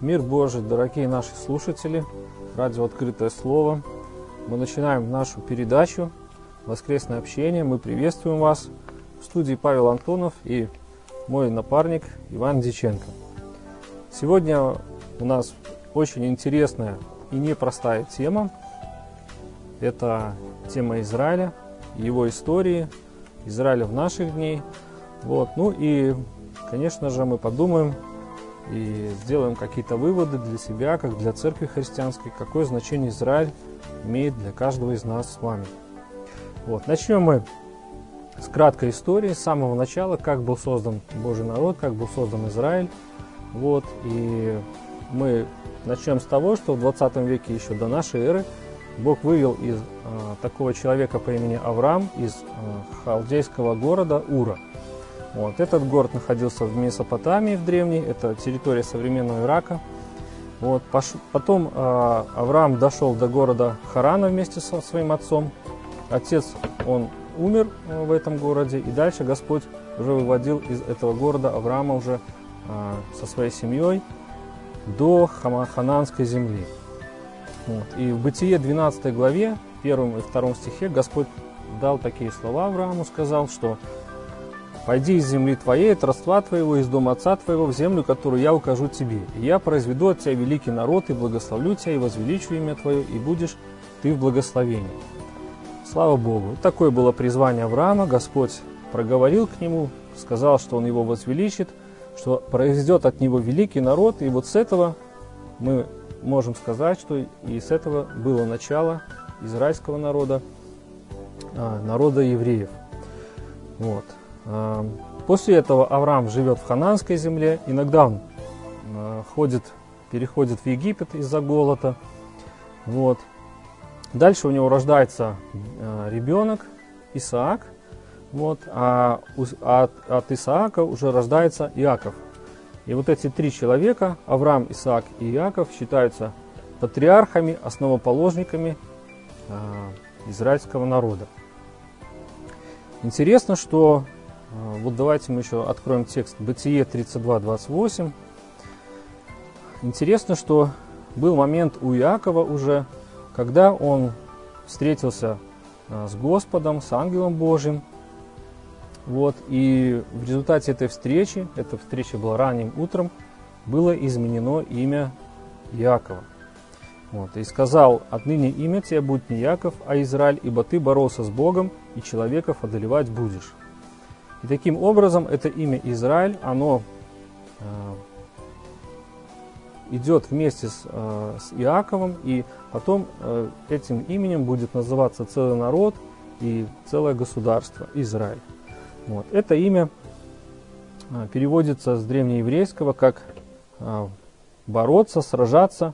Мир Божий, дорогие наши слушатели, радио «Открытое слово». Мы начинаем нашу передачу «Воскресное общение». Мы приветствуем вас в студии Павел Антонов и мой напарник Иван Диченко. Сегодня у нас очень интересная и непростая тема. Это тема Израиля, его истории, Израиля в наших дней. Вот. Ну и, конечно же, мы подумаем и сделаем какие-то выводы для себя, как для церкви христианской, какое значение Израиль имеет для каждого из нас с вами. Вот. Начнем мы с краткой истории, с самого начала, как был создан Божий народ, как был создан Израиль. Вот. И мы начнем с того, что в 20 веке еще до нашей эры Бог вывел из э, такого человека по имени Авраам из э, халдейского города Ура – вот. Этот город находился в Месопотамии, в древней, это территория современного Ирака. Вот. Потом э, Авраам дошел до города Харана вместе со своим отцом. Отец, он умер э, в этом городе, и дальше Господь уже выводил из этого города Авраама уже э, со своей семьей до Хананской земли. Вот. И в Бытие 12 главе, 1 и 2 стихе Господь дал такие слова Аврааму, сказал, что Пойди из земли твоей, от родства твоего, из дома отца твоего, в землю, которую я укажу тебе. И я произведу от тебя великий народ, и благословлю тебя, и возвеличу имя твое, и будешь ты в благословении. Слава Богу. Такое было призвание Авраама. Господь проговорил к нему, сказал, что он его возвеличит, что произойдет от него великий народ. И вот с этого мы можем сказать, что и с этого было начало израильского народа, а, народа евреев. Вот. После этого Авраам живет в хананской земле, иногда он а, ходит, переходит в Египет из-за голода. Вот. Дальше у него рождается а, ребенок Исаак, вот, а от, от Исаака уже рождается Иаков. И вот эти три человека, Авраам, Исаак и Иаков, считаются патриархами, основоположниками э, израильского народа. Интересно, что а, вот давайте мы еще откроем текст Бытие 32.28. Интересно, что был момент у Иакова уже, когда он встретился а, с Господом, с ангелом Божьим. Вот, и в результате этой встречи, эта встреча была ранним утром, было изменено имя Иакова. Вот, и сказал, отныне имя тебе будет не Яков, а Израиль, ибо ты боролся с Богом, и человеков одолевать будешь. И таким образом это имя Израиль, оно э, идет вместе с, э, с Иаковом, и потом э, этим именем будет называться целый народ и целое государство Израиль. Вот. Это имя переводится с древнееврейского как бороться, сражаться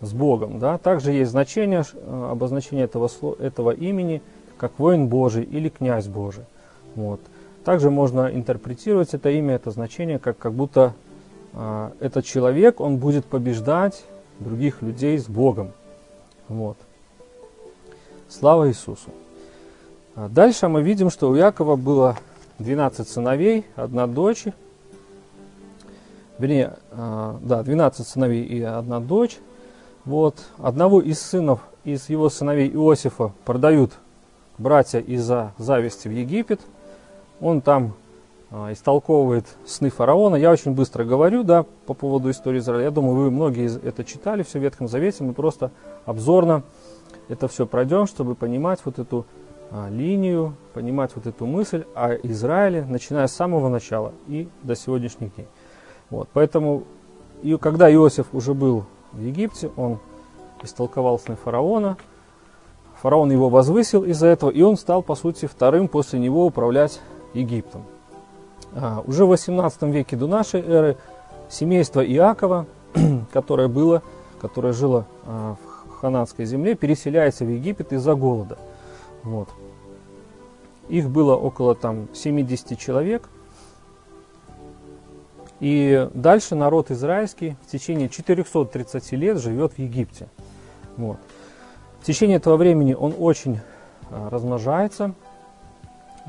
с Богом. Да? Также есть значение, обозначение этого, этого имени как воин Божий или князь Божий. Вот. Также можно интерпретировать это имя, это значение, как, как будто э, этот человек, он будет побеждать других людей с Богом. Вот. Слава Иисусу. А дальше мы видим, что у Якова было 12 сыновей, одна дочь. Вернее, э, да, 12 сыновей и одна дочь. Вот. Одного из сынов, из его сыновей Иосифа продают братья из-за зависти в Египет – он там а, истолковывает сны фараона. Я очень быстро говорю, да, по поводу истории Израиля. Я думаю, вы многие это читали, все в Ветхом Завете. Мы просто обзорно это все пройдем, чтобы понимать вот эту а, линию, понимать вот эту мысль о Израиле, начиная с самого начала и до сегодняшних дней. Вот, поэтому, и когда Иосиф уже был в Египте, он истолковал сны фараона, фараон его возвысил из-за этого, и он стал, по сути, вторым после него управлять Египтом. А, уже в 18 веке до нашей эры семейство Иакова, которое было, которое жило а, в хананской земле, переселяется в Египет из-за голода. Вот. Их было около там, 70 человек. И дальше народ израильский в течение 430 лет живет в Египте. Вот. В течение этого времени он очень а, размножается,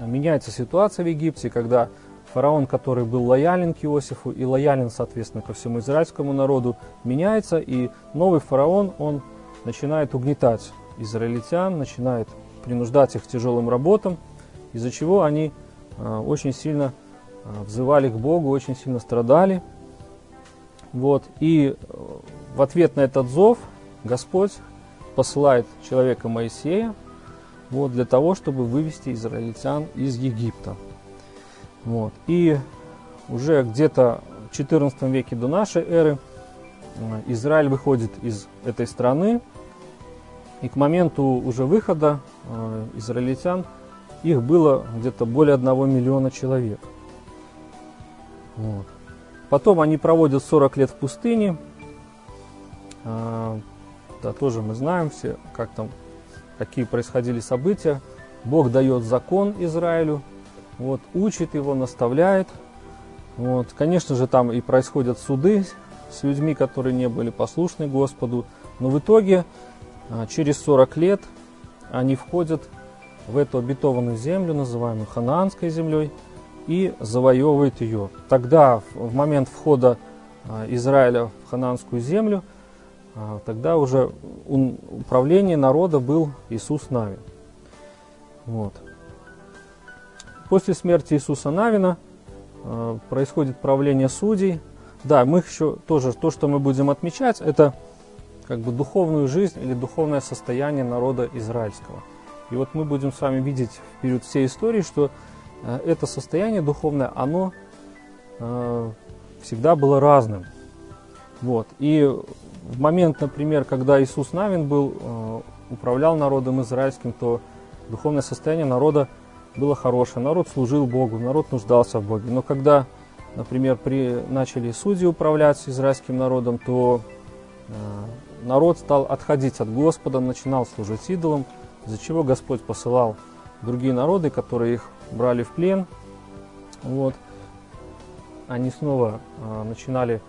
меняется ситуация в Египте, когда фараон, который был лоялен к Иосифу и лоялен, соответственно, ко всему израильскому народу, меняется, и новый фараон, он начинает угнетать израильтян, начинает принуждать их к тяжелым работам, из-за чего они а, очень сильно а, взывали к Богу, очень сильно страдали. Вот. И э, в ответ на этот зов Господь посылает человека Моисея вот, для того, чтобы вывести израильтян из Египта. Вот. И уже где-то в 14 веке до нашей эры э, Израиль выходит из этой страны, и к моменту уже выхода э, израильтян их было где-то более 1 миллиона человек. Вот. Потом они проводят 40 лет в пустыне. А, да, тоже мы знаем все, как там, какие происходили события. Бог дает закон Израилю, вот, учит его, наставляет. Вот. Конечно же, там и происходят суды с людьми, которые не были послушны Господу. Но в итоге, а, через 40 лет, они входят в эту обетованную землю, называемую Ханаанской землей, и завоевывают ее. Тогда, в момент входа а, Израиля в Ханаанскую землю, тогда уже управление народа был Иисус Навин. Вот. После смерти Иисуса Навина э, происходит правление судей. Да, мы еще тоже, то, что мы будем отмечать, это как бы духовную жизнь или духовное состояние народа израильского. И вот мы будем с вами видеть в период всей истории, что э, это состояние духовное, оно всегда было разным. Вот. И в момент, например, когда Иисус Навин был, э, управлял народом израильским, то духовное состояние народа было хорошее, народ служил Богу, народ нуждался в Боге. Но когда, например, при, начали судьи управлять израильским народом, то э, народ стал отходить от Господа, начинал служить идолам, из-за чего Господь посылал другие народы, которые их брали в плен. Вот. Они снова э, начинали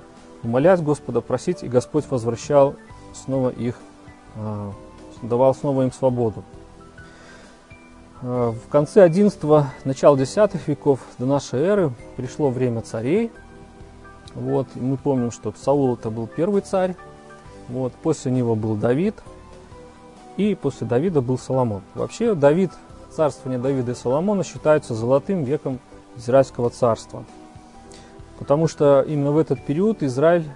умолять Господа, просить, и Господь возвращал снова их, э, давал снова им свободу. Э, в конце 11 начало 10 веков до нашей эры пришло время царей. Вот, мы помним, что Саул это был первый царь. Вот, после него был Давид. И после Давида был Соломон. Вообще Давид, царствование Давида и Соломона считаются золотым веком Израильского царства. Потому что именно в этот период Израиль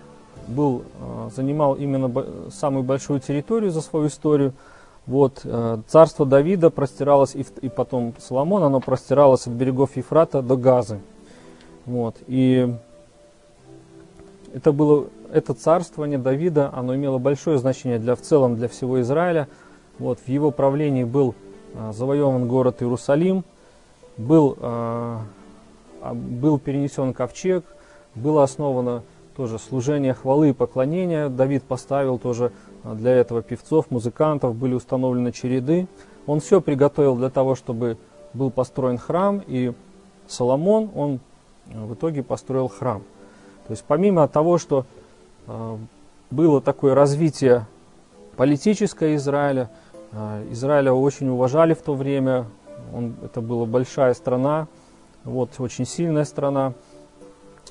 был, э, занимал именно самую большую территорию за свою историю – вот, э, царство Давида простиралось, и, и потом Соломон, оно простиралось от берегов Ефрата до Газы. Вот, и это было, это царствование Давида, оно имело большое значение для, в целом для всего Израиля. Вот, в его правлении был а, завоеван город Иерусалим, был, был перенесен ковчег, было основано тоже служение хвалы и поклонения. Давид поставил тоже а для этого певцов, музыкантов, были установлены череды. Он все приготовил для того, чтобы был построен храм, и Соломон, он э, в итоге построил храм. То есть помимо того, что было такое развитие политическое Израиля, Израиля очень уважали в то время, он, это была большая страна, вот, очень сильная страна.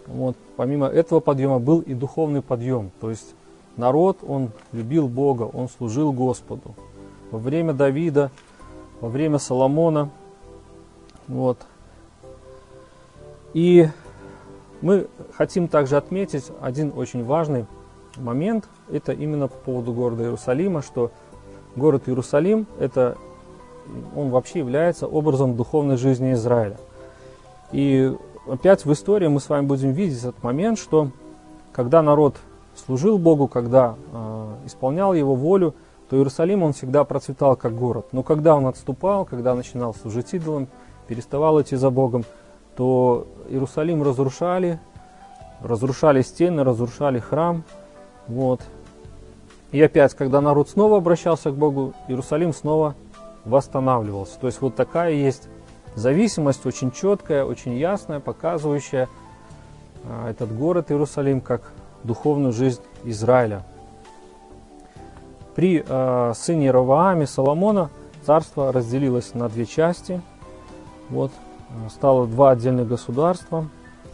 Вот, помимо этого подъема был и духовный подъем, то есть Народ, он любил Бога, он служил Господу. Во время Давида, во время Соломона. Вот. И мы хотим также отметить один очень важный момент. Это именно по поводу города Иерусалима, что город Иерусалим, это, он вообще является образом духовной жизни Израиля. И опять в истории мы с вами будем видеть этот момент, что когда народ служил Богу, когда э, исполнял Его волю, то Иерусалим он всегда процветал как город. Но когда он отступал, когда начинал служить идолам, переставал идти за Богом, то Иерусалим разрушали, разрушали стены, разрушали храм. Вот. И опять, когда народ снова обращался к Богу, Иерусалим снова восстанавливался. То есть вот такая есть зависимость, очень четкая, очень ясная, показывающая э, этот город Иерусалим как духовную жизнь Израиля. При э, сыне Равааме Соломона царство разделилось на две части. Вот, стало два отдельных государства,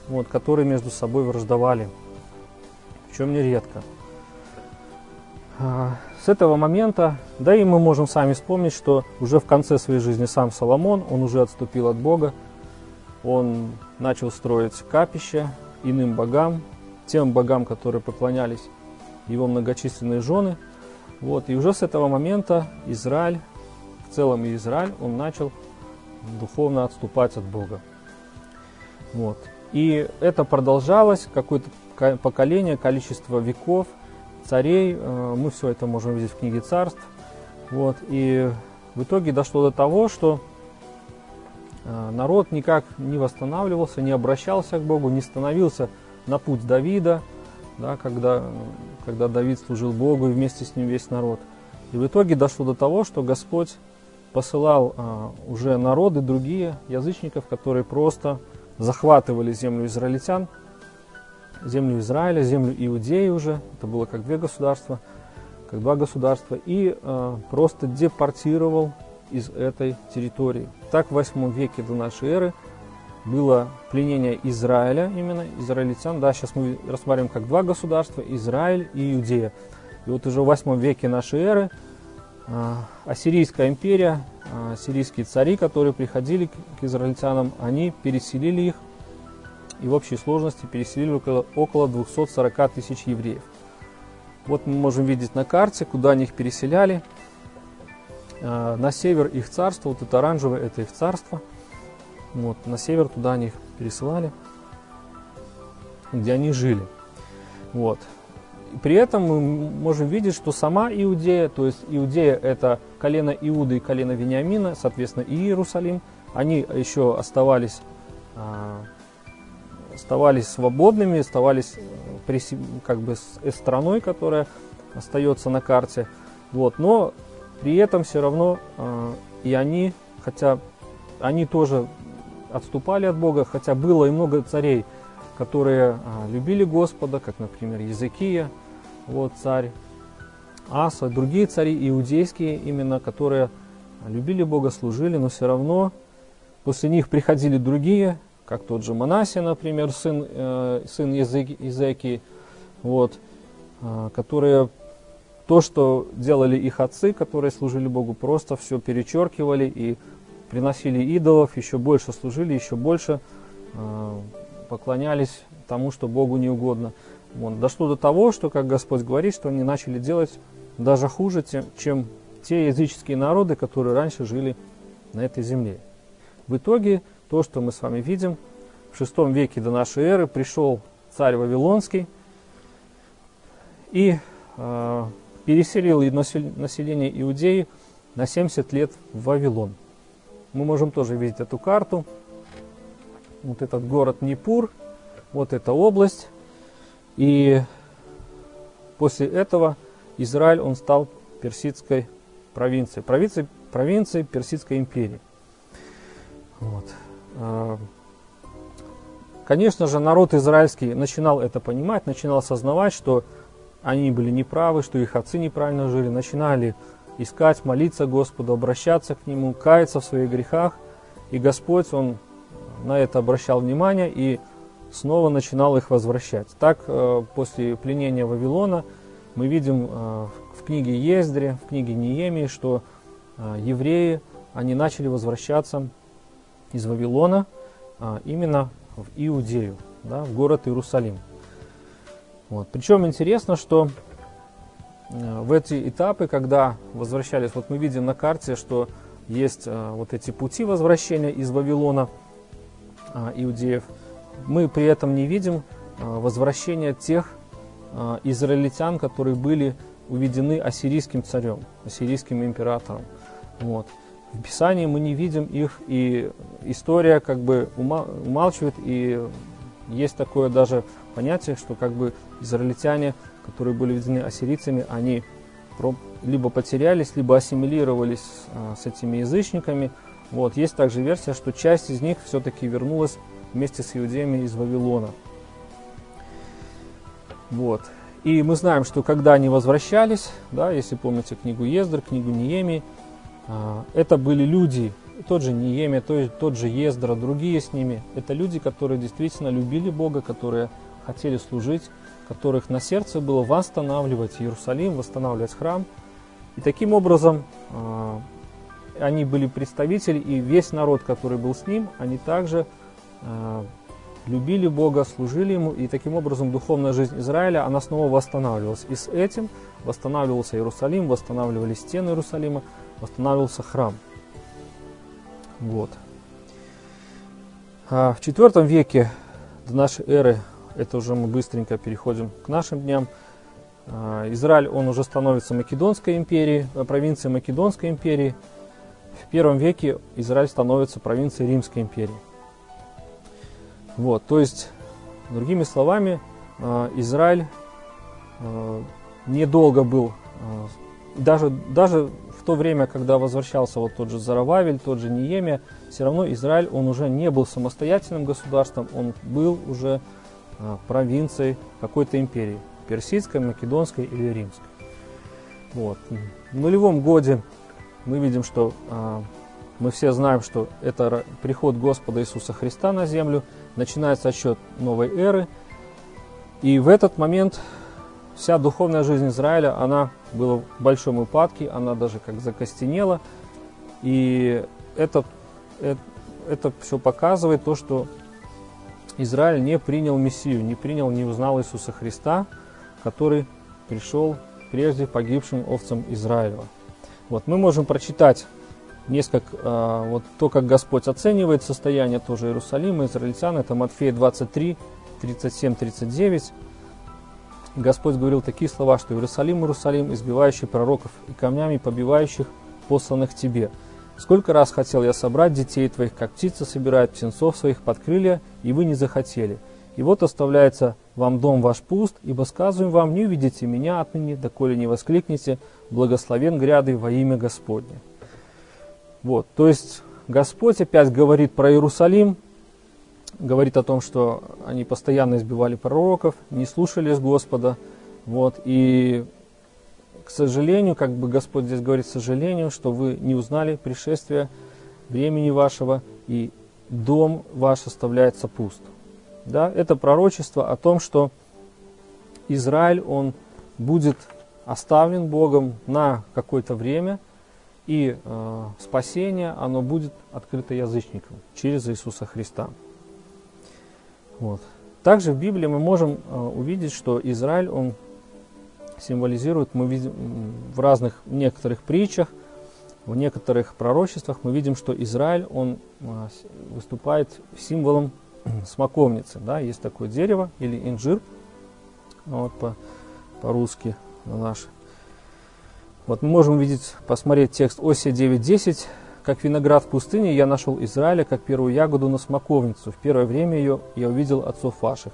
вот, которые между собой враждовали, причем нередко. С этого момента, да и мы можем сами вспомнить, что уже в конце своей жизни сам Соломон, он уже отступил от Бога, он начал строить капище иным богам, тем богам, которые поклонялись его многочисленные жены. Вот, и уже с этого момента Израиль, в целом и Израиль, он начал духовно отступать от Бога. Вот. И это продолжалось какое-то поколение, количество веков, царей. Э, мы все это можем видеть в книге царств. Вот. И в итоге дошло до того, что э, народ никак не восстанавливался, не обращался к Богу, не становился на путь Давида, да, когда, когда Давид служил Богу и вместе с ним весь народ. И в итоге дошло до того, что Господь посылал а, уже народы, другие язычников, которые просто захватывали землю израильтян, землю Израиля, землю Иудеи уже, это было как две государства, как два государства, и а, просто депортировал из этой территории. Так в 8 веке до нашей эры было пленение Израиля, именно израильтян. Да, сейчас мы рассматриваем как два государства, Израиль и Иудея. И вот уже в 8 веке нашей эры а, Ассирийская империя, а, сирийские цари, которые приходили к израильтянам, они переселили их и в общей сложности переселили около, около 240 тысяч евреев. Вот мы можем видеть на карте, куда они их переселяли. А, на север их царство, вот это оранжевое, это их царство. Вот, на север туда они их пересылали, где они жили. Вот. При этом мы можем видеть, что сама Иудея, то есть Иудея это колено Иуды и колено Вениамина, соответственно и Иерусалим, они еще оставались, а, оставались свободными, оставались э, как бы с страной, которая остается на карте. Вот, но при этом все равно а, и они, хотя они тоже отступали от Бога, хотя было и много царей, которые любили Господа, как, например, Языкия, вот царь Аса, другие цари иудейские именно, которые любили Бога, служили, но все равно после них приходили другие, как тот же Манасия, например, сын, э, сын Изеки, вот, э, которые то, что делали их отцы, которые служили Богу, просто все перечеркивали и приносили идолов, еще больше служили, еще больше э, поклонялись тому, что Богу не угодно. Вот. Дошло до того, что, как Господь говорит, что они начали делать даже хуже, чем те языческие народы, которые раньше жили на этой земле. В итоге, то, что мы с вами видим, в VI веке до нашей эры пришел царь Вавилонский и э, переселил население Иудеи на 70 лет в Вавилон. Мы можем тоже видеть эту карту. Вот этот город Непур, вот эта область. И после этого Израиль, он стал персидской провинцией, провинцией, провинцией Персидской империи. Вот. А, конечно же, народ израильский начинал это понимать, начинал осознавать, что они были неправы, что их отцы неправильно жили, начинали искать, молиться Господу, обращаться к Нему, каяться в своих грехах. И Господь, Он на это обращал внимание и снова начинал их возвращать. Так, э, после пленения Вавилона мы видим э, в книге Ездре, в книге Неемии, что э, евреи, они начали возвращаться из Вавилона именно в Иудею, да, в город Иерусалим. Вот. Причем интересно, что в эти этапы, когда возвращались, вот мы видим на карте, что есть вот эти пути возвращения из Вавилона иудеев – мы при этом не видим а, возвращения тех а, израильтян, которые были уведены ассирийским царем, ассирийским императором. Вот. В Писании мы не видим их, и история как бы умалчивает, и есть такое даже понятие, что как бы израильтяне, которые были введены ассирийцами, они либо потерялись, либо ассимилировались а, с этими язычниками. Вот. Есть также версия, что часть из них все-таки вернулась вместе с иудеями из Вавилона. Вот. И мы знаем, что когда они возвращались, да, если помните книгу Ездр, книгу Ниеми, а, это были люди тот же Ниеме, тот же Ездра, другие с ними. Это люди, которые действительно любили Бога, которые хотели служить, которых на сердце было восстанавливать Иерусалим, восстанавливать храм. И таким образом э, они были представители, и весь народ, который был с ним, они также э, любили Бога, служили Ему, и таким образом духовная жизнь Израиля, она снова восстанавливалась. И с этим восстанавливался Иерусалим, восстанавливались стены Иерусалима, восстанавливался храм. Вот. А в IV веке до нашей эры, это уже мы быстренько переходим к нашим дням, а, Израиль, он уже становится Македонской империей, э, провинцией Македонской империи. В первом веке Израиль становится провинцией Римской империи. Вот, то есть, другими словами, а, Израиль а, недолго был, даже, даже в то время, когда возвращался вот тот же Зарававель, тот же Ниемия, все равно Израиль, он уже не был самостоятельным государством, он был уже провинцией какой-то империи персидской, македонской или римской. Вот. В нулевом годе мы видим, что а, мы все знаем, что это приход Господа Иисуса Христа на землю, начинается отсчет новой эры. И в этот момент вся духовная жизнь Израиля, она была в большом упадке, она даже как закостенела. И это, это, это все показывает то, что Израиль не принял Мессию, не принял, не узнал Иисуса Христа – который пришел прежде погибшим овцам Израилева. Вот, мы можем прочитать несколько, э, вот то, как Господь оценивает состояние тоже Иерусалима, израильтян, это Матфея 23, 37, 39. Господь говорил такие слова, что Иерусалим, Иерусалим, избивающий пророков и камнями побивающих посланных тебе. Сколько раз хотел я собрать детей твоих, как птица собирает птенцов своих под крылья, и вы не захотели. И вот оставляется вам дом ваш пуст, ибо сказываем вам, не увидите меня отныне, доколе не воскликнете, благословен гряды во имя Господне. Вот, то есть Господь опять говорит про Иерусалим, говорит о том, что они постоянно избивали пророков, не слушались Господа, вот, и к сожалению, как бы Господь здесь говорит, к сожалению, что вы не узнали пришествия времени вашего, и дом ваш оставляется пуст. Да, это пророчество о том, что Израиль, он будет оставлен Богом на какое-то время, и э, спасение, оно будет открыто язычникам через Иисуса Христа. Вот. Также в Библии мы можем э, увидеть, что Израиль, он символизирует, мы видим в разных, в некоторых притчах, в некоторых пророчествах мы видим, что Израиль, он э, выступает символом смоковницы. Да, есть такое дерево или инжир, вот по, по-русски на наш. Вот мы можем увидеть, посмотреть текст Осия 9.10. «Как виноград в пустыне я нашел Израиля, как первую ягоду на смоковницу. В первое время ее я увидел отцов ваших».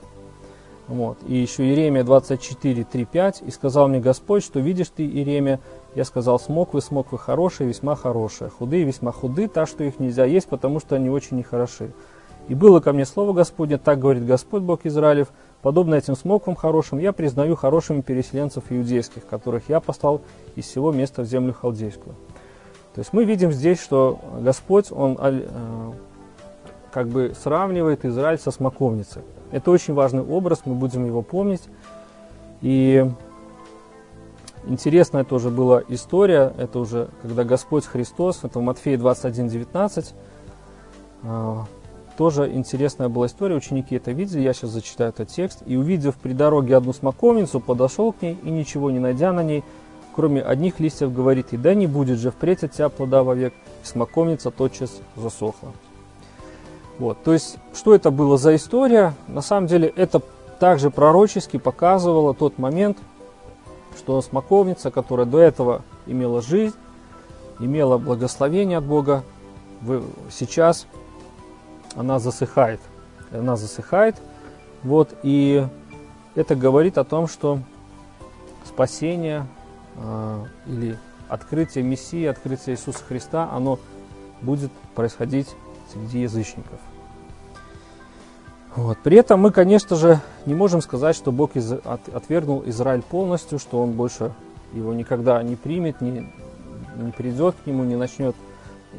Вот. И еще Иеремия 24, 3, 5. «И сказал мне Господь, что видишь ты, Иеремия, я сказал, смоквы, смоквы хорошие, весьма хорошие, худые, весьма худы, так что их нельзя есть, потому что они очень нехороши. И было ко мне слово Господне, так говорит Господь Бог Израилев, подобно этим смоквам хорошим, я признаю хорошими переселенцев иудейских, которых я послал из всего места в землю халдейскую. То есть мы видим здесь, что Господь, Он э, как бы сравнивает Израиль со смоковницей. Это очень важный образ, мы будем его помнить. И интересная тоже была история, это уже когда Господь Христос, это в Матфея 21, 19, тоже интересная была история, ученики это видели, я сейчас зачитаю этот текст. «И увидев при дороге одну смоковницу, подошел к ней и, ничего не найдя на ней, кроме одних листьев, говорит, и да не будет же впредь от тебя плода вовек, и смоковница тотчас засохла». Вот, то есть, что это было за история? На самом деле, это также пророчески показывало тот момент, что смоковница, которая до этого имела жизнь, имела благословение от Бога, сейчас она засыхает. Она засыхает. Вот, и это говорит о том, что спасение или открытие Мессии, открытие Иисуса Христа, оно будет происходить среди язычников. Вот. При этом мы, конечно же, не можем сказать, что Бог из, от, отвергнул Израиль полностью, что Он больше его никогда не примет, не, не придет к нему, не начнет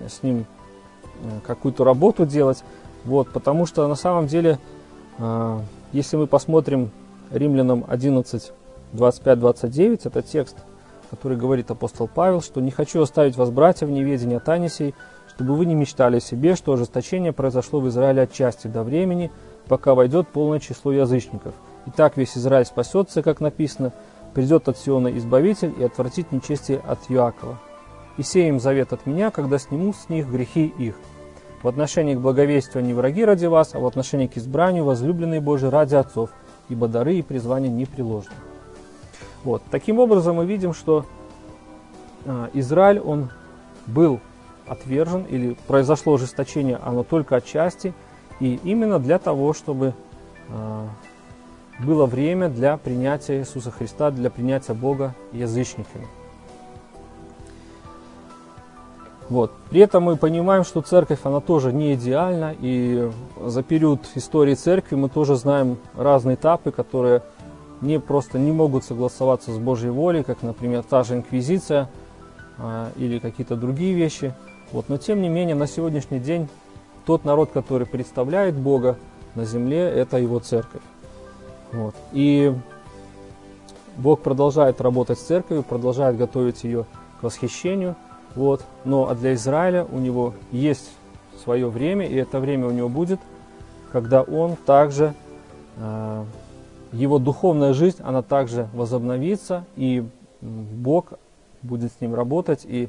с ним какую-то работу делать. Вот, потому что на самом деле, если мы посмотрим Римлянам 11, 25-29, это текст, который говорит апостол Павел, что «не хочу оставить вас, братья, в неведении о тайне чтобы вы не мечтали о себе, что ожесточение произошло в Израиле отчасти до времени, пока войдет полное число язычников. И так весь Израиль спасется, как написано, придет от Сиона Избавитель и отвратит нечестие от Иакова. И сеем завет от меня, когда сниму с них грехи их. В отношении к благовестию они враги ради вас, а в отношении к избранию возлюбленные Божии ради отцов, ибо дары и призвания не приложены. Вот. Таким образом, мы видим, что э, Израиль, он был отвержен или произошло ожесточение, оно только отчасти, и именно для того, чтобы э, было время для принятия Иисуса Христа, для принятия Бога язычниками. Вот. При этом мы понимаем, что церковь, она тоже не идеальна, и за период истории церкви мы тоже знаем разные этапы, которые не просто не могут согласоваться с Божьей волей, как, например, та же инквизиция а, или какие-то другие вещи. Вот. Но тем не менее, на сегодняшний день тот народ, который представляет Бога на земле, это его церковь. Вот. И Бог продолжает работать с церковью, продолжает готовить ее к восхищению – вот. Но а для Израиля у него есть свое время, и это время у него будет, когда он также, э, его духовная жизнь, она также возобновится, и Бог будет с ним работать, и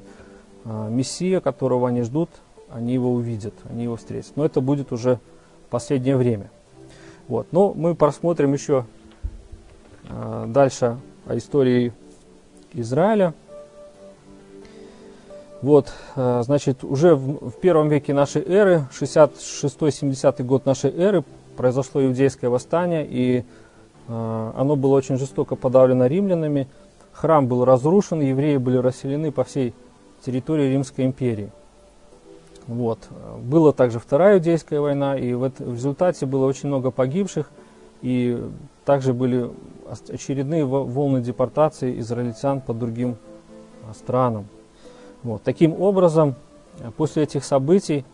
э, Мессия, которого они ждут, они его увидят, они его встретят. Но это будет уже последнее время. Вот. Но мы просмотрим еще э, дальше о истории Израиля. Вот, э, значит, уже в первом веке нашей эры, 66-70 год нашей эры, произошло иудейское восстание, и оно было очень жестоко подавлено римлянами. Храм был разрушен, евреи были расселены по всей территории Римской империи. Вот. Была также Вторая Иудейская война, и в, результате было очень много погибших, и также были очередные волны депортации израильтян по другим э, странам. Вот. Таким образом, после этих событий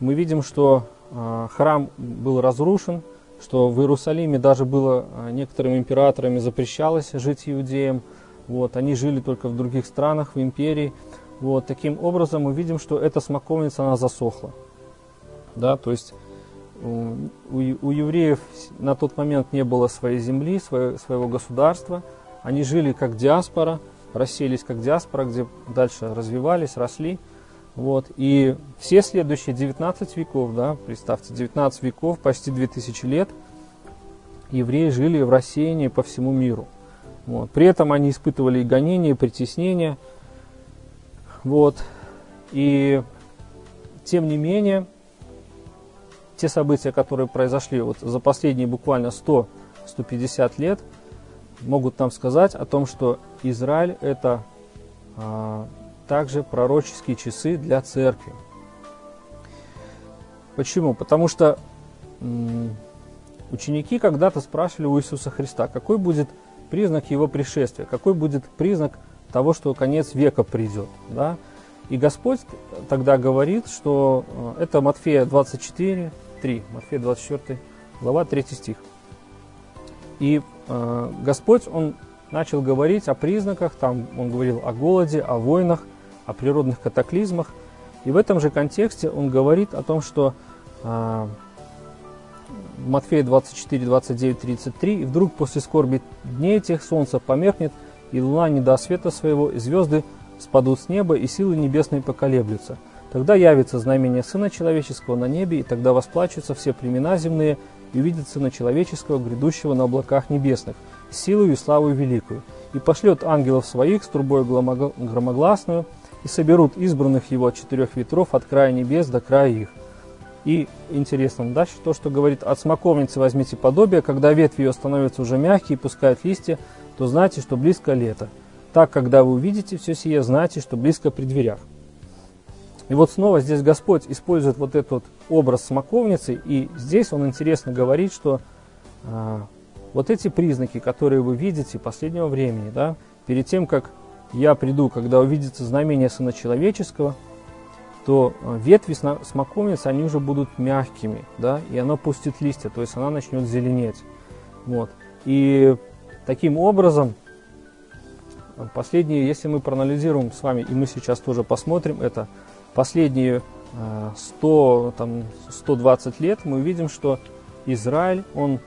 мы видим, что э, храм был разрушен, что в Иерусалиме даже было э, некоторыми императорами запрещалось жить иудеям. Вот. Они жили только в других странах, в империи. Вот. Таким образом, мы видим, что эта смоковница, она засохла. Да, то есть у, у евреев на тот момент не было своей земли, своего, своего государства. Они жили как диаспора – расселись как диаспора, где дальше развивались, росли. Вот. И все следующие 19 веков, да, представьте, 19 веков, почти 2000 лет, евреи жили в рассеянии по всему миру. Вот. При этом они испытывали и гонения, и притеснения. Вот. И тем не менее, те события, которые произошли вот за последние буквально 100-150 лет – могут нам сказать о том, что Израиль это а, также пророческие часы для церкви. Почему? Потому что ученики когда-то спрашивали у Иисуса Христа, какой будет признак его пришествия, какой будет признак того, что конец века придет. Да? И Господь тогда говорит, что а, это Матфея 24, 3, Матфея 24, глава 3 стих. И э, Господь, Он начал говорить о признаках, там Он говорил о голоде, о войнах, о природных катаклизмах. И в этом же контексте Он говорит о том, что э, Матфея 24, 29, 33, «И вдруг после скорби дней этих солнце померкнет, и луна не даст света своего, и звезды спадут с неба, и силы небесные поколеблются. Тогда явится знамение Сына Человеческого на небе, и тогда восплачутся все племена земные, и увидит Сына Человеческого, грядущего на облаках небесных, силою и славою великую, и пошлет ангелов своих с трубой громогласную, и соберут избранных его от четырех ветров от края небес до края их. И интересно дальше то, что говорит, от смоковницы возьмите подобие, когда ветви ее становятся уже мягкие и пускают листья, то знайте, что близко лето. Так, когда вы увидите все сие, знайте, что близко при дверях. И вот снова здесь Господь использует вот этот образ смоковницы, и здесь он интересно говорит, что а, вот эти признаки, которые вы видите последнего времени, да, перед тем, как я приду, когда увидится знамение Сына Человеческого, то э, ветви смоковницы, они уже будут мягкими, да, и она пустит листья, то есть она начнет зеленеть. Вот. И таким образом, последние, если мы проанализируем с вами, и мы сейчас тоже посмотрим это, последние 100, э, там, 120 лет мы видим, что Израиль, он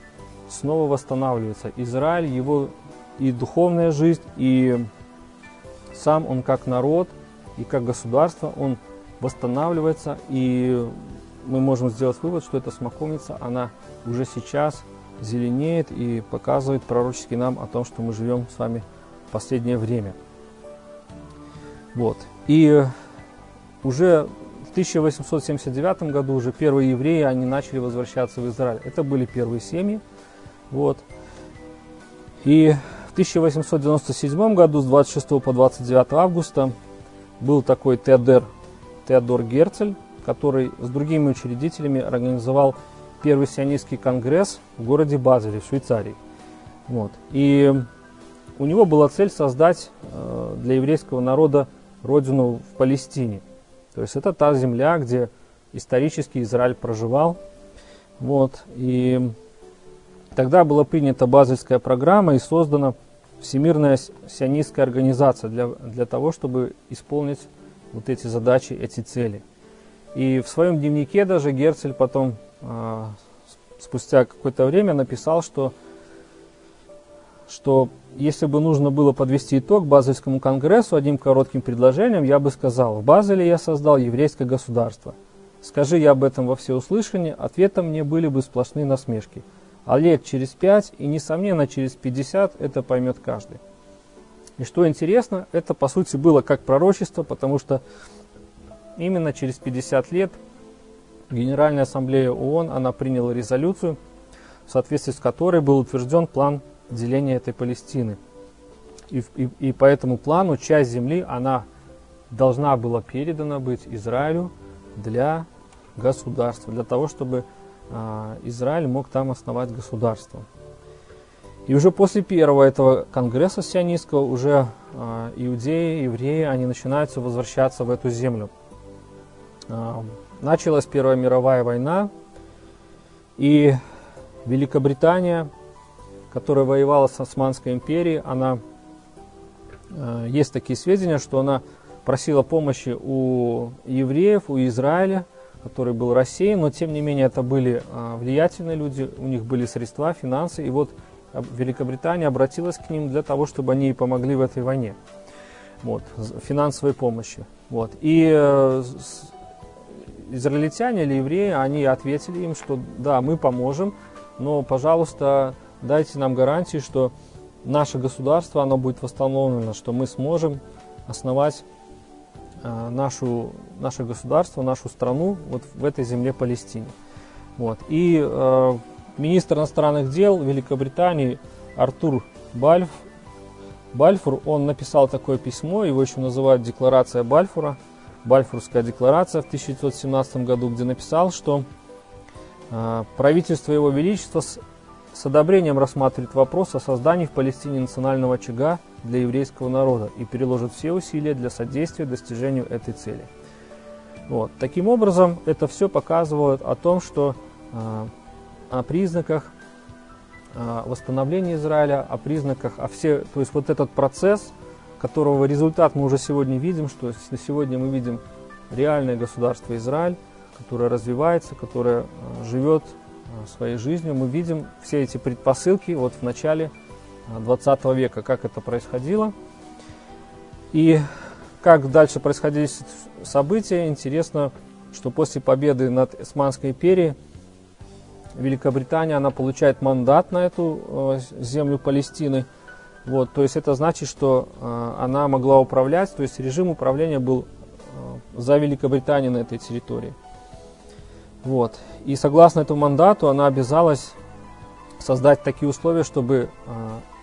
снова восстанавливается. Израиль, его и духовная жизнь, и сам он как народ, и как государство, он восстанавливается, и мы можем сделать вывод, что эта смоковница, она уже сейчас зеленеет и показывает пророчески нам о том, что мы живем с вами в последнее время. Вот. И уже в 1879 году уже первые евреи, они начали возвращаться в Израиль. Это были первые семьи. Вот. И 1897 году с 26 по 29 августа был такой Теодор, Теодор Герцель, который с другими учредителями организовал первый сионистский конгресс в городе Базеле, в Швейцарии. Вот. И у него была цель создать э, для еврейского народа родину в Палестине. То есть это та земля, где исторически Израиль проживал. Вот. И тогда была принята базельская программа и создана Всемирная сионистская организация для, для того, чтобы исполнить вот эти задачи, эти цели. И в своем дневнике даже Герцель потом, э, спустя какое-то время, написал, что что если бы нужно было подвести итог Базельскому конгрессу одним коротким предложением, я бы сказал, в Базеле я создал еврейское государство. Скажи я об этом во всеуслышание, ответом мне были бы сплошные насмешки. А лет через пять и, несомненно, через пятьдесят это поймет каждый. И что интересно, это по сути было как пророчество, потому что именно через 50 лет Генеральная Ассамблея ООН она приняла резолюцию, в соответствии с которой был утвержден план деления этой Палестины. И, и, и по этому плану часть земли, она должна была передана быть Израилю для государства, для того, чтобы Израиль мог там основать государство. И уже после первого этого конгресса сионистского уже э, иудеи, евреи, они начинаются возвращаться в эту землю. Э, началась Первая мировая война, и Великобритания которая воевала с Османской империей, она, есть такие сведения, что она просила помощи у евреев, у Израиля, который был рассеян, но тем не менее это были э, влиятельные люди, у них были средства, финансы, и вот Великобритания обратилась к ним для того, чтобы они помогли в этой войне, вот, финансовой помощи. Вот. И э, израильтяне или евреи, они ответили им, что да, мы поможем, но, пожалуйста, дайте нам гарантии, что наше государство, оно будет восстановлено, что мы сможем основать нашу, наше государство, нашу страну вот в этой земле Палестине. Вот. И э, министр иностранных дел Великобритании Артур Бальф, Бальфур, он написал такое письмо, его еще называют Декларация Бальфура, Бальфурская декларация в 1917 году, где написал, что э, правительство Его Величества с одобрением рассматривает вопрос о создании в Палестине национального очага для еврейского народа и переложит все усилия для содействия достижению этой цели. Вот. Таким образом, это все показывает о том, что э, о признаках э, восстановления Израиля, о признаках, о все, то есть вот этот процесс, которого результат мы уже сегодня видим, что на сегодня мы видим реальное государство Израиль, которое развивается, которое э, живет своей жизнью, мы видим все эти предпосылки вот в начале 20 э, века, как это происходило. И как дальше происходили события, интересно, что после победы над Османской империей Великобритания, она получает мандат на эту э, землю Палестины. Вот, то есть это значит, что э, она могла управлять, то есть режим управления был э, за Великобританией на этой территории. Вот. И согласно этому мандату она обязалась создать такие условия, чтобы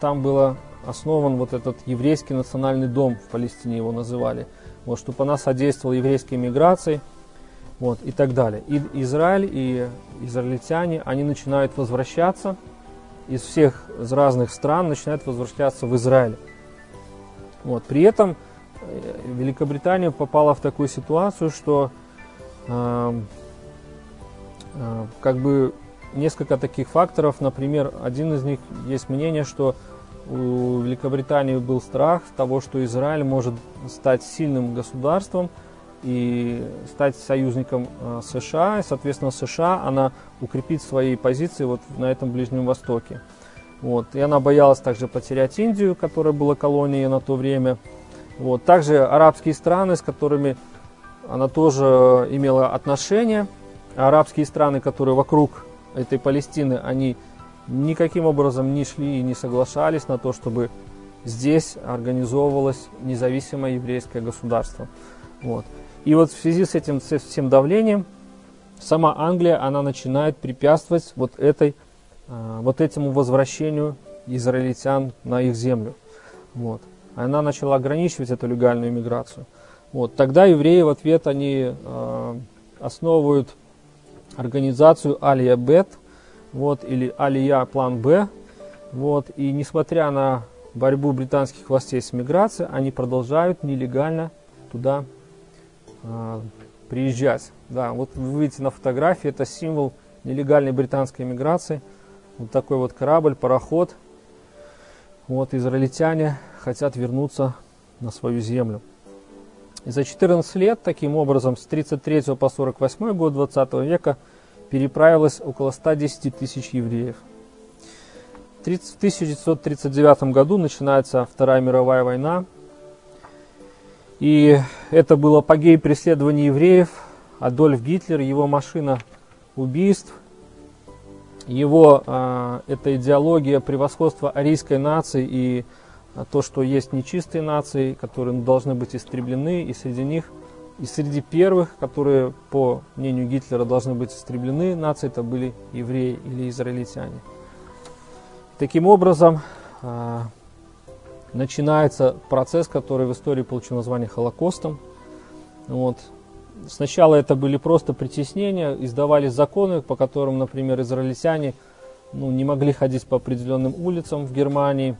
там был основан вот этот еврейский национальный дом в Палестине его называли, вот, чтобы она содействовала еврейской миграции вот, и так далее. И Израиль и израильтяне, они начинают возвращаться из всех из разных стран, начинают возвращаться в Израиль. Вот. При этом э, Великобритания попала в такую ситуацию, что э, э, как бы несколько таких факторов. Например, один из них есть мнение, что у Великобритании был страх того, что Израиль может стать сильным государством и стать союзником э, США, и, соответственно, США, она укрепит свои позиции вот на этом Ближнем Востоке. Вот. И она боялась также потерять Индию, которая была колонией на то время. Вот. Также арабские страны, с которыми она тоже имела отношения. Арабские страны, которые вокруг этой Палестины, они никаким образом не шли и не соглашались на то, чтобы здесь организовывалось независимое еврейское государство. Вот. И вот в связи с этим с всем давлением сама Англия, она начинает препятствовать вот, этой, а, вот этому возвращению израильтян на их землю. Вот. Она начала ограничивать эту легальную миграцию. Вот. Тогда евреи в ответ они э, основывают организацию Алия Бет, вот, или Алия План Б. Вот, и несмотря на борьбу британских властей с миграцией, они продолжают нелегально туда э, приезжать. Да, вот вы видите на фотографии, это символ нелегальной британской миграции. Вот такой вот корабль, пароход. Вот израильтяне хотят вернуться на свою землю. И за 14 лет, таким образом, с 33 по 48 год 20 века переправилось около 110 тысяч евреев. В 1939 году начинается Вторая мировая война. И это был апогей преследования евреев. Адольф Гитлер, его машина убийств, его э, эта идеология превосходства арийской нации и то, что есть нечистые нации, которые должны быть истреблены, и среди них, и среди первых, которые, по мнению Гитлера, должны быть истреблены, нации это были евреи или израильтяне. Таким образом, э, начинается процесс, который в истории получил название Холокостом. Вот. Сначала это были просто притеснения, издавались законы, по которым, например, израильтяне ну, не могли ходить по определенным улицам в Германии.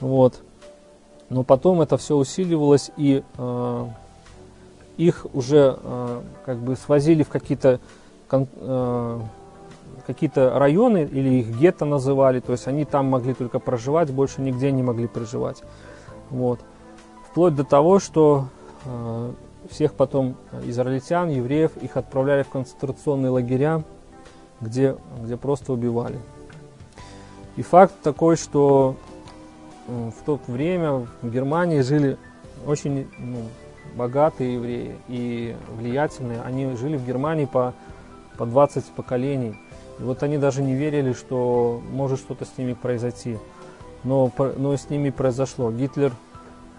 Вот. Но потом это все усиливалось, и э, их уже э, как бы свозили в какие-то э, какие-то районы, или их гетто называли, то есть они там могли только проживать, больше нигде не могли проживать. Вот. Вплоть до того, что э, всех потом израильтян, евреев, их отправляли в концентрационные лагеря, где, где просто убивали. И факт такой, что в то время в Германии жили очень ну, богатые евреи и влиятельные. Они жили в Германии по, по 20 поколений. И вот они даже не верили, что может что-то с ними произойти. Но, но с ними произошло. Гитлер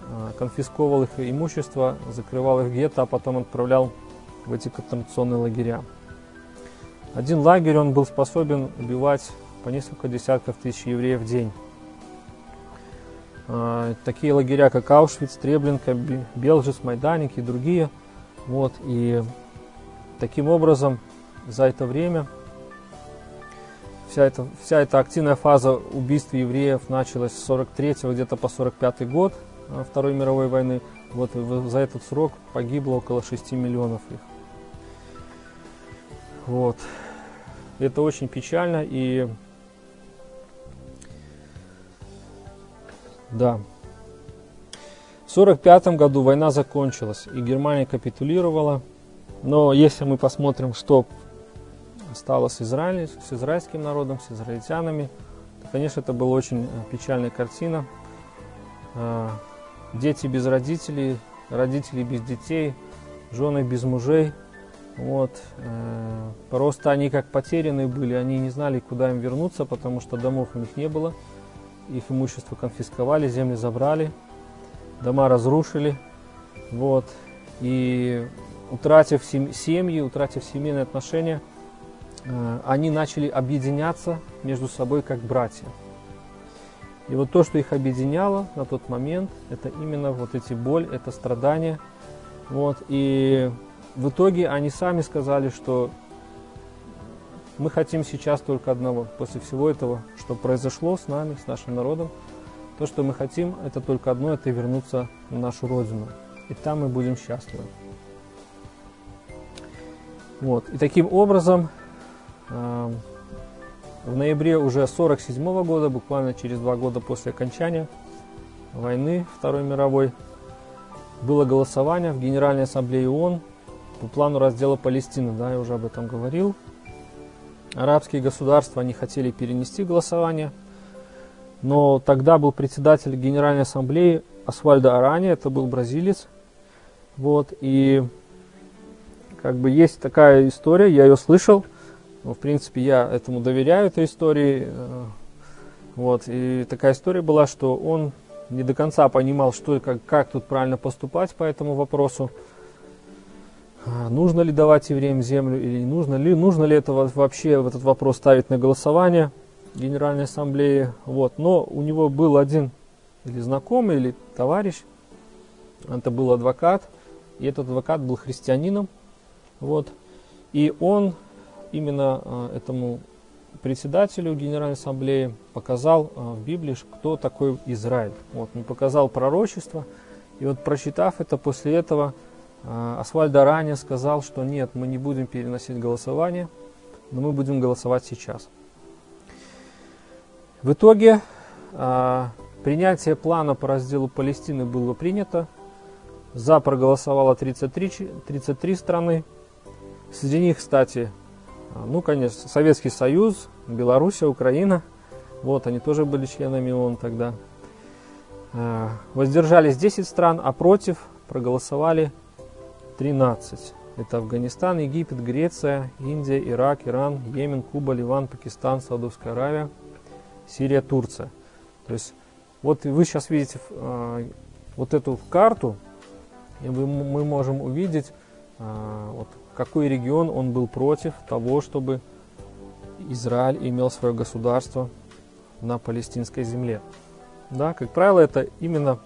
э, конфисковал их имущество, закрывал их гетто, а потом отправлял в эти концентрационные лагеря. Один лагерь, он был способен убивать по несколько десятков тысяч евреев в день. Э, такие лагеря, как Аушвиц, Треблинка, Белжис, Майданик и другие. Вот, и таким образом за это время вся эта, вся эта активная фаза убийств евреев началась с 43 где-то по 45 год э, Второй мировой войны. Вот за этот срок погибло около 6 миллионов их. Вот. Это очень печально и Да. В 1945 году война закончилась, и Германия капитулировала. Но если мы посмотрим, что стало с, Израилем, с израильским народом, с израильтянами, то, конечно, это была очень э, печальная картина. А, дети без родителей, родители без детей, жены без мужей. Вот. Э, просто они как потерянные были, они не знали, куда им вернуться, потому что домов у них не было их имущество конфисковали, земли забрали, дома разрушили. Вот. И утратив семьи, утратив семейные отношения, э, они начали объединяться между собой как братья. И вот то, что их объединяло на тот момент, это именно вот эти боль, это страдания. Вот. И в итоге они сами сказали, что мы хотим сейчас только одного. После всего этого, что произошло с нами, с нашим народом, то, что мы хотим, это только одно, это вернуться на нашу Родину. И там мы будем счастливы. Вот. И таким образом э, в ноябре уже 47 года, буквально через два года после окончания войны Второй мировой, было голосование в Генеральной Ассамблее ООН по плану раздела Палестины, да, я уже об этом говорил. Арабские государства, они хотели перенести голосование, но тогда был председатель Генеральной Ассамблеи Асвальдо Арани, это был бразилец, вот, и как бы есть такая история, я ее слышал, но, в принципе, я этому доверяю, этой истории, э, вот, и такая история была, что он не до конца понимал, что, как, как тут правильно поступать по этому вопросу. А, нужно ли давать евреям землю или не нужно ли, нужно ли это вообще этот вопрос ставить на голосование Генеральной Ассамблеи. Вот. Но у него был один или знакомый, или товарищ, это был адвокат, и этот адвокат был христианином. Вот. И он именно э, этому председателю Генеральной Ассамблеи показал э, в Библии, кто такой Израиль. Вот, он показал пророчество, и вот прочитав это, после этого э, Асвальд Араня сказал, что нет, мы не будем переносить голосование, но мы будем голосовать сейчас. В итоге э, принятие плана по разделу Палестины было принято. За проголосовало 33, 33 страны. Среди них, кстати, ну, конечно, Советский Союз, Белоруссия, Украина. Вот, они тоже были членами ООН тогда. А, воздержались 10 стран, а против проголосовали 13. Это Афганистан, Египет, Греция, Индия, Ирак, Иран, Йемен, Куба, Ливан, Пакистан, Саудовская Аравия, Сирия, Турция. То есть вот вы сейчас видите э, вот эту карту, и вы, мы можем увидеть, э, вот, какой регион он был против того, чтобы Израиль имел свое государство на палестинской земле. Да, как правило, это именно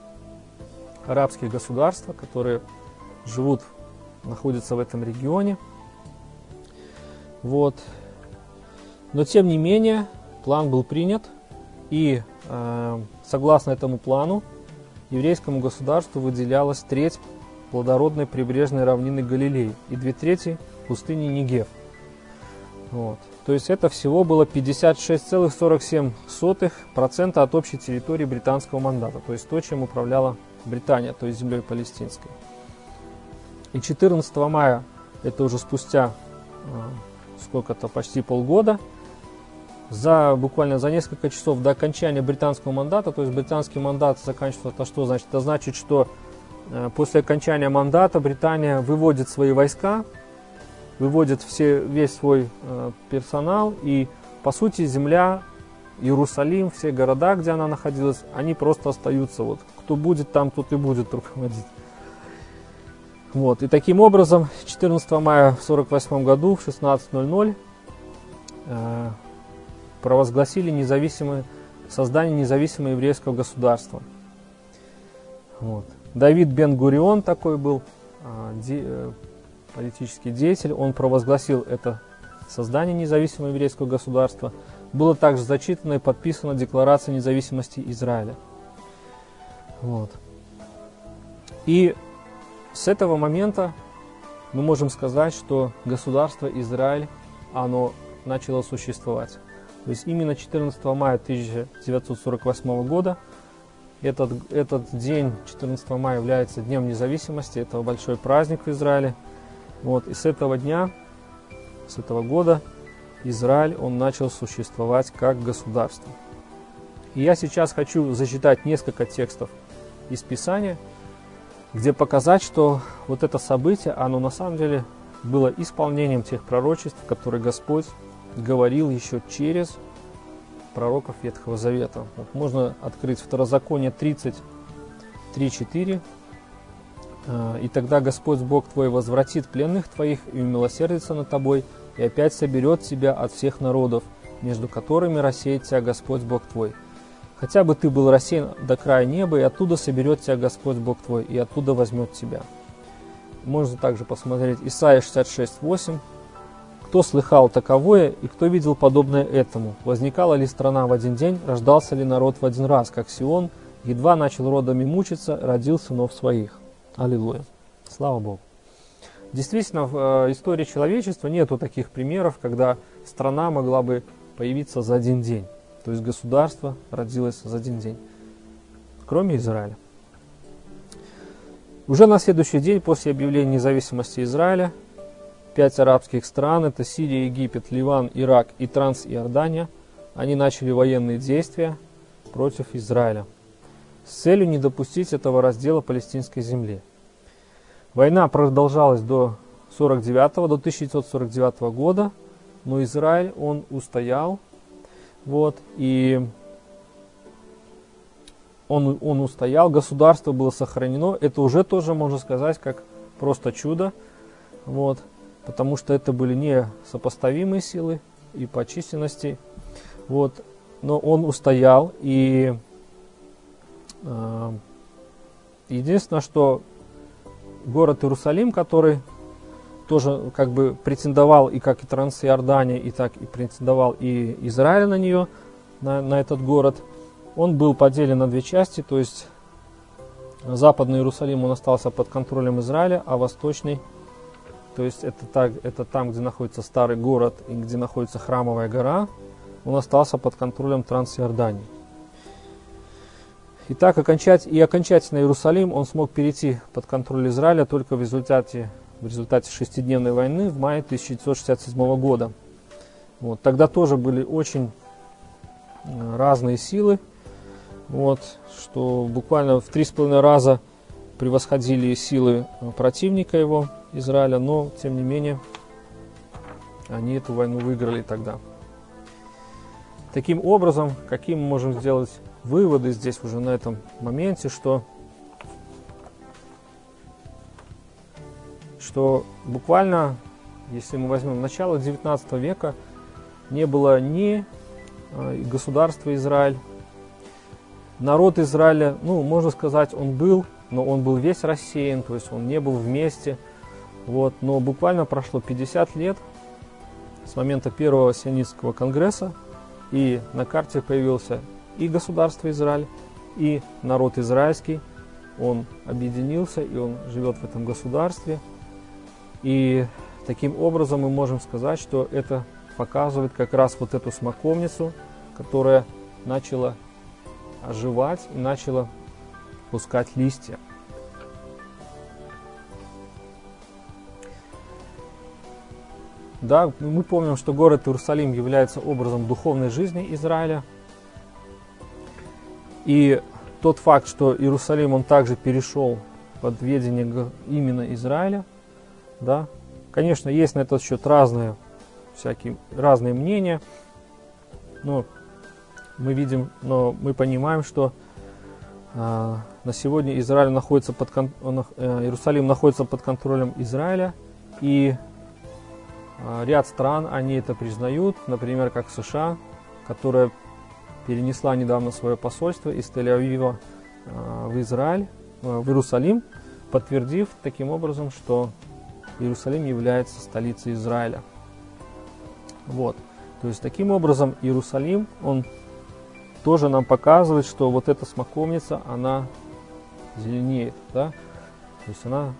арабские государства, которые живут, находятся в этом регионе. Вот. Но тем не менее, план был принят, и э, согласно этому плану, еврейскому государству выделялась треть плодородной прибрежной равнины Галилеи и две трети пустыни Нигев. Вот. То есть это всего было 56,47% от общей территории британского мандата, то есть то, чем управляла Британия, то есть землей палестинской. И 14 мая, это уже спустя э, сколько-то, почти полгода, за буквально за несколько часов до окончания британского мандата, то есть британский мандат заканчивается, это что значит? Это значит, что э, после окончания мандата Британия выводит свои войска выводит все, весь свой э, персонал, и по сути земля, Иерусалим, все города, где она находилась, они просто остаются. Вот, кто будет там, тот и будет руководить. Вот, и таким образом 14 мая в 48 году в 16.00 э, провозгласили независимое, создание независимого еврейского государства. Вот. Давид Бен-Гурион такой был, э, де, э, политический деятель, он провозгласил это создание независимого еврейского государства. Было также зачитано и подписана Декларация независимости Израиля. Вот. И с этого момента мы можем сказать, что государство Израиль, оно начало существовать. То есть именно 14 мая 1948 года этот, этот день, 14 мая, является Днем независимости. Это большой праздник в Израиле. Вот, и с этого дня, с этого года Израиль, он начал существовать как государство. И я сейчас хочу зачитать несколько текстов из Писания, где показать, что вот это событие, оно на самом деле было исполнением тех пророчеств, которые Господь говорил еще через пророков Ветхого Завета. Вот можно открыть Второзаконие 33.4, а, и тогда Господь Бог твой возвратит пленных твоих и умилосердится над тобой, и опять соберет тебя от всех народов, между которыми рассеет тебя Господь Бог твой. Хотя бы ты был рассеян до края неба, и оттуда соберет тебя Господь Бог твой, и оттуда возьмет тебя. Можно также посмотреть Исайя 66.8. Кто слыхал таковое, и кто видел подобное этому? Возникала ли страна в один день, рождался ли народ в один раз, как Сион, едва начал родами мучиться, родил сынов своих. Аллилуйя. Слава Богу. Действительно, в э, истории человечества нету таких примеров, когда страна могла бы появиться за один день. То есть государство родилось за один день. Кроме Израиля. Уже на следующий день после объявления независимости Израиля пять арабских стран, это Сирия, Египет, Ливан, Ирак и Транс-Иордания, они начали военные действия против Израиля с целью не допустить этого раздела палестинской земли. Война продолжалась до 49 до 1949 года, но Израиль, он устоял, вот, и он, он устоял, государство было сохранено, это уже тоже можно сказать как просто чудо, вот, потому что это были не сопоставимые силы и по численности, вот, но он устоял, и Эм, единственное, что город Иерусалим, который тоже как бы претендовал и как и Трансиордания, и так и претендовал и Израиль на нее, на, на этот город, он был поделен на две части, то есть западный Иерусалим он остался под контролем Израиля, а восточный, то есть это, так, это там, где находится старый город и где находится храмовая гора, он остался под контролем Трансиордании. Так окончать, и окончательно Иерусалим он смог перейти под контроль Израиля только в результате, в результате шестидневной войны в мае 1967 года. Вот, тогда тоже были очень э, разные силы, вот, что буквально в три с половиной раза превосходили силы э, противника его, Израиля, но тем не менее они эту войну выиграли тогда. Таким образом, каким мы можем сделать выводы здесь уже на этом моменте, что, что буквально, если мы возьмем начало 19 века, не было ни э, государства Израиль, народ Израиля, ну, можно сказать, он был, но он был весь рассеян, то есть он не был вместе. Вот, но буквально прошло 50 лет с момента первого сионистского конгресса, и на карте появился и государство Израиль, и народ израильский, он объединился, и он живет в этом государстве. И таким образом мы можем сказать, что это показывает как раз вот эту смоковницу, которая начала оживать и начала пускать листья. Да, мы помним, что город Иерусалим является образом духовной жизни Израиля – и тот факт, что Иерусалим, он также перешел под ведение именно Израиля, да, конечно, есть на этот счет разные, всякие, разные мнения, но мы видим, но мы понимаем, что э, на сегодня Израиль находится под, он, э, Иерусалим находится под контролем Израиля, и э, ряд стран, они это признают, например, как США, которая перенесла недавно свое посольство из Тель-Авива э, в Израиль, э, в Иерусалим, подтвердив таким образом, что Иерусалим является столицей Израиля. Вот. То есть таким образом Иерусалим, он тоже нам показывает, что вот эта смоковница, она зеленеет, да? То есть она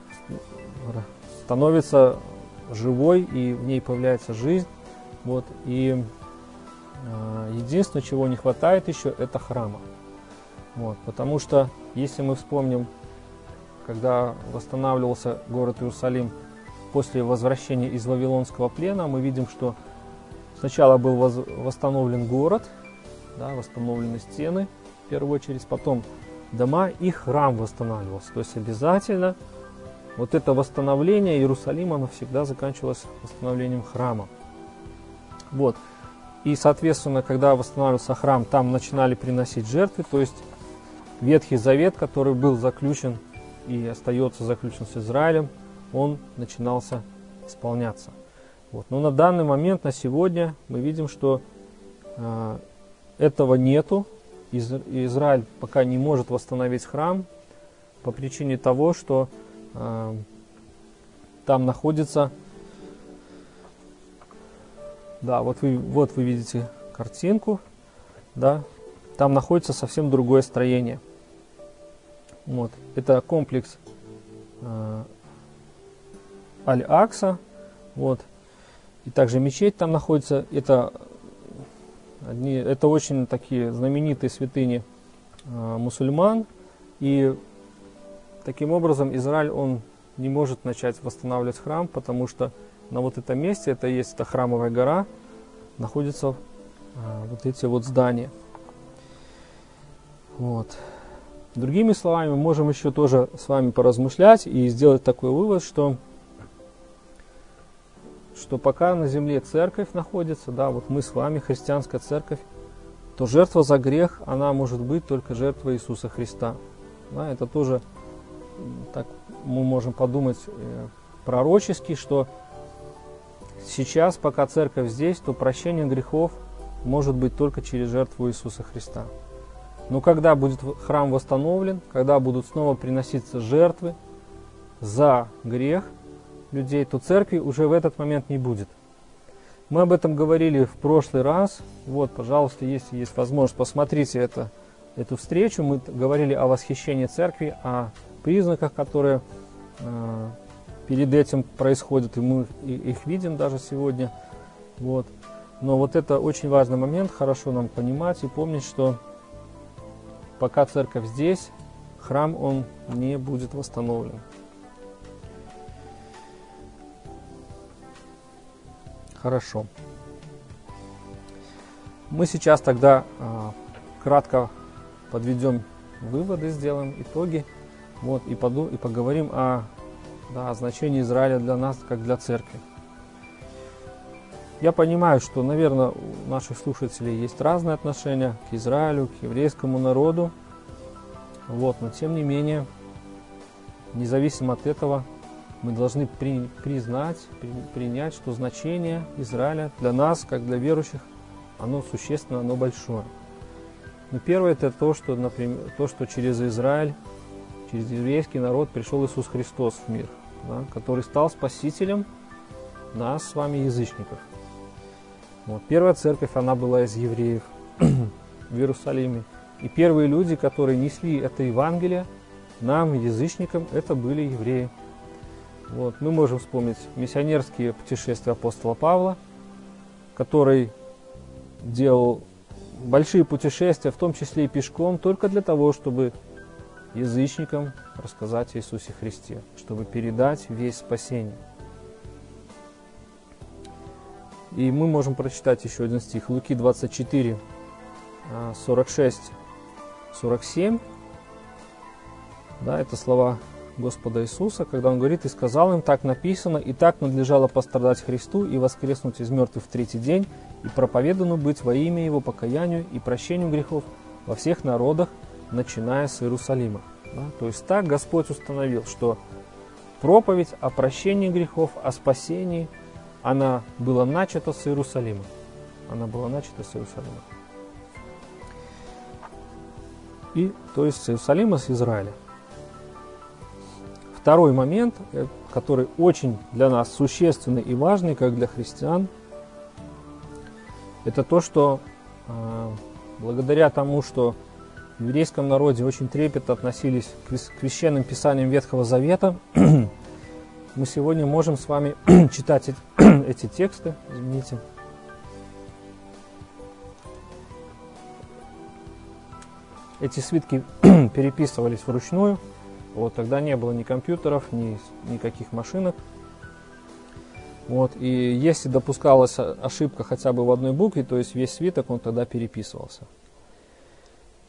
становится живой, и в ней появляется жизнь. Вот, и а, единственное, чего не хватает еще, это храма. Вот, потому что, если мы вспомним, когда восстанавливался город Иерусалим после возвращения из Вавилонского плена, мы видим, что сначала был восстановлен город, да, восстановлены стены, в первую очередь, потом дома и храм восстанавливался. То есть обязательно вот это восстановление Иерусалима навсегда заканчивалось восстановлением храма. Вот. И, соответственно, когда восстанавливался храм, там начинали приносить жертвы, то есть Ветхий Завет, который был заключен и остается заключен с Израилем, он начинался исполняться. Вот. Но на данный момент, на сегодня, мы видим, что э, этого нету. Из, Израиль пока не может восстановить храм по причине того, что э, там находится да, вот вы, вот вы видите картинку, да, там находится совсем другое строение. Вот, это комплекс э, Аль-Акса. Вот. И также мечеть там находится. Это, одни, это очень такие знаменитые святыни э, мусульман. И таким образом Израиль, он не может начать восстанавливать храм, потому что на вот этом месте, это есть эта храмовая гора, находятся а, вот эти вот здания. Вот. Другими словами, мы можем еще тоже с вами поразмышлять и сделать такой вывод, что, что пока на земле церковь находится, да, вот мы с вами, христианская церковь, то жертва за грех, она может быть только жертва Иисуса Христа. Да, это тоже так мы можем подумать э, пророчески, что сейчас, пока церковь здесь, то прощение грехов может быть только через жертву Иисуса Христа. Но когда будет храм восстановлен, когда будут снова приноситься жертвы за грех людей, то церкви уже в этот момент не будет. Мы об этом говорили в прошлый раз. Вот, пожалуйста, если есть возможность, посмотрите это, эту встречу. Мы говорили о восхищении церкви, о признаках, которые э, перед этим происходят, и мы их видим даже сегодня. Вот. Но вот это очень важный момент, хорошо нам понимать и помнить, что пока церковь здесь, храм он не будет восстановлен. Хорошо. Мы сейчас тогда э, кратко подведем выводы, сделаем итоги. Вот, и, поду, и поговорим о, да, о значении Израиля для нас, как для церкви. Я понимаю, что, наверное, у наших слушателей есть разные отношения к Израилю, к еврейскому народу. Вот, но тем не менее, независимо от этого, мы должны при, признать, при, принять, что значение Израиля для нас, как для верующих, оно существенно, оно большое. Но первое это то, что, например, то, что через Израиль через еврейский народ пришел Иисус Христос в мир, да, который стал спасителем нас с вами, язычников. Вот. Первая церковь, она была из евреев в Иерусалиме. И первые люди, которые несли это Евангелие нам, язычникам, это были евреи. Вот. Мы можем вспомнить миссионерские путешествия апостола Павла, который делал большие путешествия, в том числе и пешком, только для того, чтобы язычникам рассказать о Иисусе Христе, чтобы передать весь спасение. И мы можем прочитать еще один стих. Луки 24, 46, 47. Да, это слова Господа Иисуса, когда Он говорит, «И сказал им, так написано, и так надлежало пострадать Христу и воскреснуть из мертвых в третий день, и проповедану быть во имя Его покаянию и прощению грехов во всех народах, начиная с Иерусалима. Да? То есть так Господь установил, что проповедь о прощении грехов, о спасении, она была начата с Иерусалима. Она была начата с Иерусалима. И, то есть с Иерусалима, с Израиля. Второй момент, э, который очень для нас существенный и важный, как для христиан, это то, что э, благодаря тому, что в еврейском народе очень трепетно относились к священным писаниям Ветхого Завета. Мы сегодня можем с вами читать эти тексты. Извините. Эти свитки переписывались вручную. Вот, тогда не было ни компьютеров, ни никаких машинок. Вот, и если допускалась ошибка хотя бы в одной букве, то есть весь свиток, он тогда переписывался.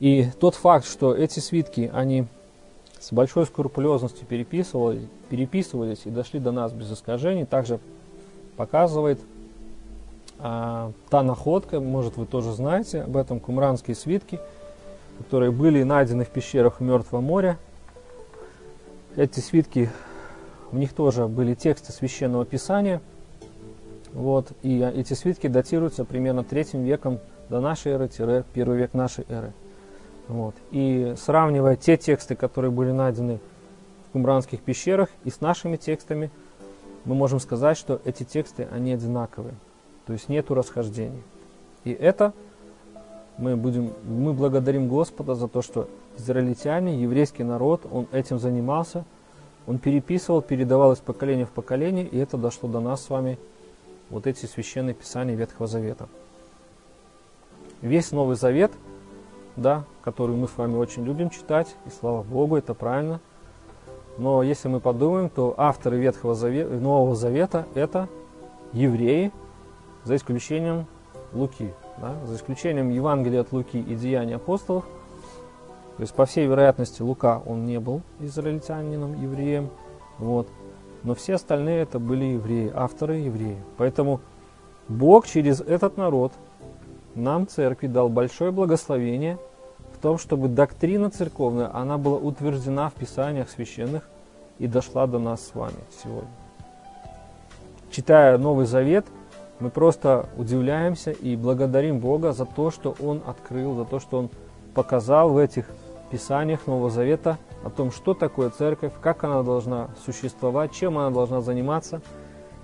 И тот факт, что эти свитки, они с большой скрупулезностью переписывались, переписывались и дошли до нас без искажений, также показывает а, та находка, может вы тоже знаете об этом, кумранские свитки, которые были найдены в пещерах Мертвого моря. Эти свитки, в них тоже были тексты священного писания. Вот, и эти свитки датируются примерно третьим веком до нашей эры, первый век нашей эры. Вот. И сравнивая те тексты, которые были найдены в кумранских пещерах, и с нашими текстами, мы можем сказать, что эти тексты, они одинаковые. То есть нету расхождений. И это мы, будем, мы благодарим Господа за то, что израильтяне, еврейский народ, он этим занимался, Он переписывал, передавал из поколения в поколение, и это дошло до нас с вами, вот эти священные писания Ветхого Завета. Весь Новый Завет, да, который мы с вами очень любим читать, и слава Богу, это правильно. Но если мы подумаем, то авторы Ветхого Завета, Нового Завета – это евреи, за исключением Луки, да, за исключением Евангелия от Луки и Деяний апостолов – то есть, по всей вероятности, Лука, он не был израильтянином, евреем. Вот. Но все остальные это были евреи, авторы евреи. Поэтому Бог через этот народ нам, церкви, дал большое благословение в том, чтобы доктрина церковная, она была утверждена в Писаниях священных и дошла до нас с вами сегодня. Читая Новый Завет, мы просто удивляемся и благодарим Бога за то, что Он открыл, за то, что Он показал в этих Писаниях Нового Завета о том, что такое церковь, как она должна существовать, чем она должна заниматься.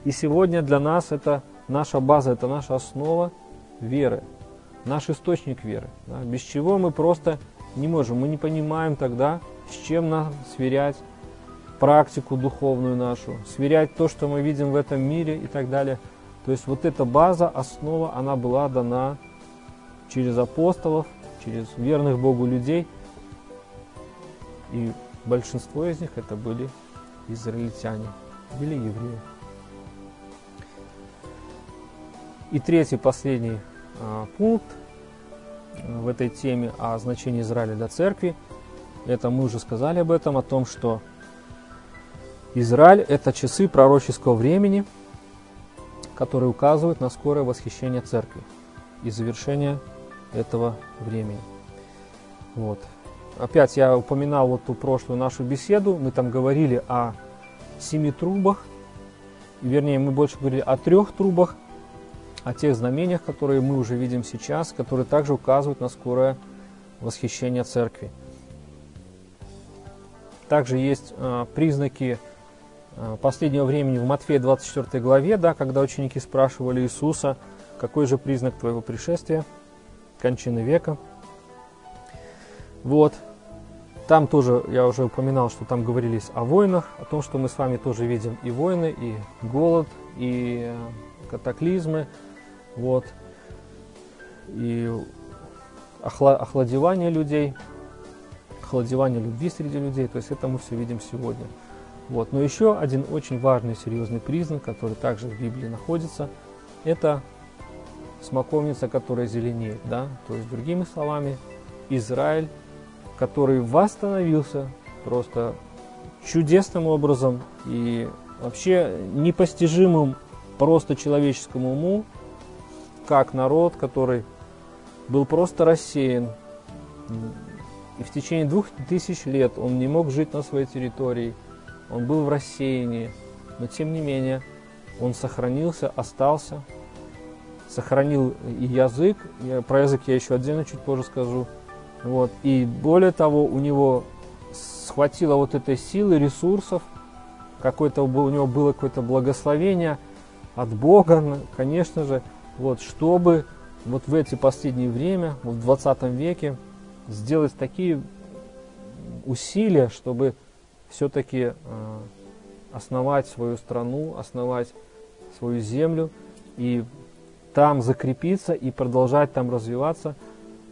И сегодня для нас это наша база, это наша основа веры, наш источник веры, да, без чего мы просто не можем, мы не понимаем тогда, с чем нам сверять практику духовную нашу, сверять то, что мы видим в этом мире и так далее. То есть вот эта база, основа, она была дана через апостолов, через верных Богу людей – и большинство из них это были израильтяне или евреи. И третий, последний а, пункт а, в этой теме о значении Израиля для церкви, это мы уже сказали об этом, о том, что Израиль – это часы пророческого времени, которые указывают на скорое восхищение церкви и завершение этого времени. Вот. Опять я упоминал вот ту прошлую нашу беседу, мы там говорили о семи трубах, вернее, мы больше говорили о трех трубах, о тех знамениях, которые мы уже видим сейчас, которые также указывают на скорое восхищение церкви. Также есть э, признаки э, последнего времени в Матфея 24 главе, да, когда ученики спрашивали Иисуса, какой же признак твоего пришествия, кончины века – вот. Там тоже, я уже упоминал, что там говорились о войнах, о том, что мы с вами тоже видим и войны, и голод, и э, катаклизмы, вот, и охладевание людей, охладевание любви среди людей, то есть это мы все видим сегодня. Вот. Но еще один очень важный серьезный признак, который также в Библии находится, это смоковница, которая зеленеет, да, то есть другими словами, Израиль который восстановился просто чудесным образом и вообще непостижимым просто человеческому уму, как народ, который был просто рассеян. И в течение двух тысяч лет он не мог жить на своей территории, он был в рассеянии, но тем не менее он сохранился, остался, сохранил и язык, я, про язык я еще отдельно чуть позже скажу, вот. И более того, у него схватило вот этой силы, ресурсов, какое-то у него было какое-то благословение от Бога, конечно же, вот, чтобы вот в эти последние время, в 20 веке, сделать такие усилия, чтобы все-таки э, основать свою страну, основать свою землю и там закрепиться и продолжать там развиваться –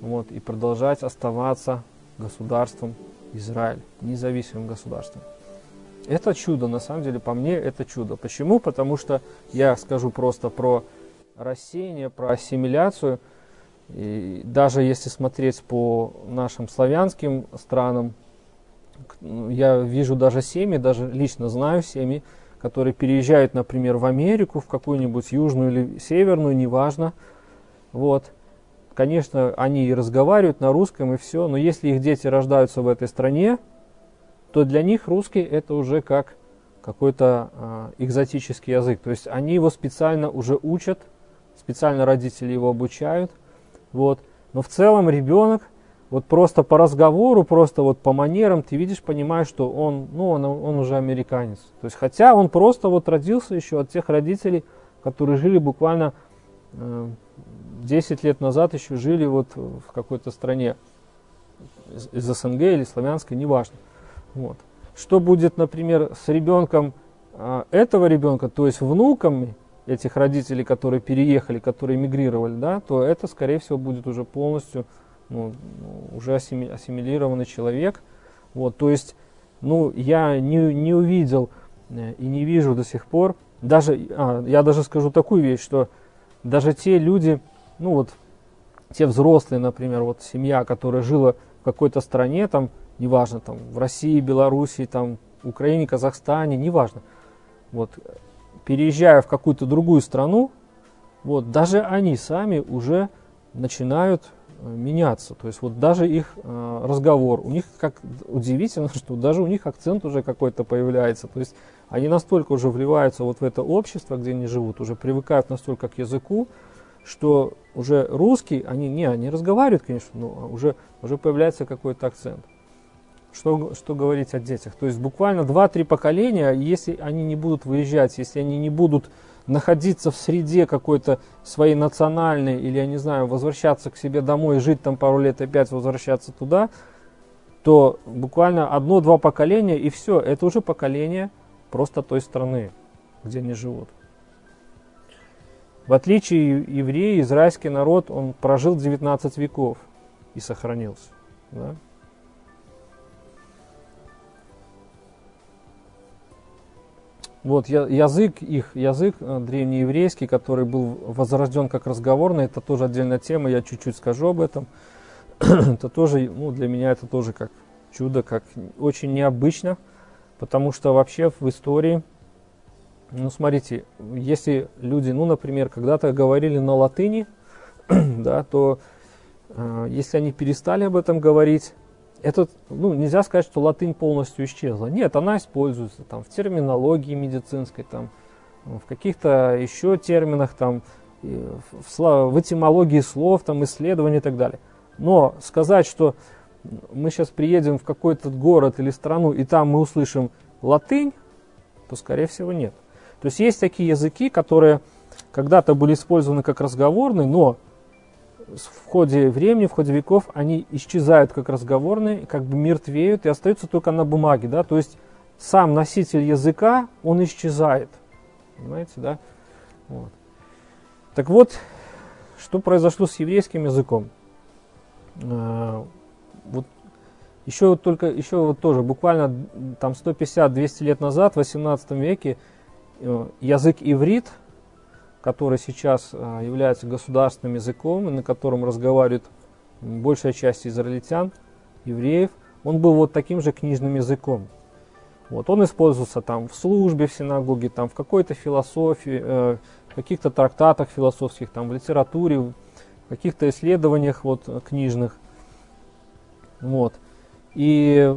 вот, и продолжать оставаться государством Израиль, независимым государством. Это чудо, на самом деле, по мне это чудо. Почему? Потому что я скажу просто про рассеяние, про ассимиляцию. И даже если смотреть по нашим славянским странам, я вижу даже семьи, даже лично знаю семьи, которые переезжают, например, в Америку, в какую-нибудь южную или северную, неважно, вот, Конечно, они и разговаривают на русском и все, но если их дети рождаются в этой стране, то для них русский это уже как какой-то э, экзотический язык. То есть они его специально уже учат, специально родители его обучают. Вот. Но в целом ребенок, вот просто по разговору, просто вот по манерам, ты видишь, понимаешь, что он, ну, он, он уже американец. То есть, хотя он просто вот родился еще от тех родителей, которые жили буквально э, 10 лет назад еще жили вот в какой-то стране из СНГ или славянской, неважно. Вот. что будет, например, с ребенком а, этого ребенка, то есть внуками этих родителей, которые переехали, которые эмигрировали, да, то это, скорее всего, будет уже полностью ну, уже ассимилированный человек. Вот, то есть, ну, я не, не увидел э, и не вижу до сих пор, даже, а, я даже скажу такую вещь, что даже те люди, ну вот, те взрослые, например, вот семья, которая жила в какой-то стране, там, неважно, там, в России, Белоруссии, там, Украине, Казахстане, неважно, вот, переезжая в какую-то другую страну, вот, даже они сами уже начинают э, меняться. То есть вот даже их э, разговор, у них как удивительно, что даже у них акцент уже какой-то появляется. То есть они настолько уже вливаются вот в это общество, где они живут, уже привыкают настолько к языку, что уже русский, они не, они разговаривают, конечно, но уже, уже появляется какой-то акцент. Что, что говорить о детях? То есть буквально 2-3 поколения, если они не будут выезжать, если они не будут находиться в среде какой-то своей национальной, или, я не знаю, возвращаться к себе домой, жить там пару лет и опять возвращаться туда, то буквально одно-два поколения, и все, это уже поколение просто той страны, где они живут. В отличие евреи, израильский народ, он прожил 19 веков и сохранился. Да? Вот язык их, язык э, древнееврейский, который был возрожден как разговорный, это тоже отдельная тема, я чуть-чуть скажу об этом. это тоже, ну, для меня это тоже как чудо, как очень необычно, потому что вообще в истории, ну, смотрите, если люди, ну, например, когда-то говорили на латыни, да, то э, если они перестали об этом говорить, этот, ну, нельзя сказать, что латынь полностью исчезла. Нет, она используется там, в терминологии медицинской, там, в каких-то еще терминах, там, в, в этимологии слов, там, исследований и так далее. Но сказать, что мы сейчас приедем в какой-то город или страну, и там мы услышим латынь, то, скорее всего, нет. То есть есть такие языки, которые когда-то были использованы как разговорные, но в ходе времени, в ходе веков они исчезают как разговорные, как бы мертвеют и остаются только на бумаге, да, то есть сам носитель языка, он исчезает, понимаете, да, вот. Так вот, что произошло с еврейским языком? А, вот еще вот только, еще вот тоже, буквально там 150-200 лет назад, в 18 веке, э, язык иврит – который сейчас а, является государственным языком, и на котором разговаривает большая часть израильтян, евреев, он был вот таким же книжным языком. Вот, он использовался там в службе в синагоге, там, в какой-то философии, э, в каких-то трактатах философских, там, в литературе, в каких-то исследованиях вот, книжных. Вот. И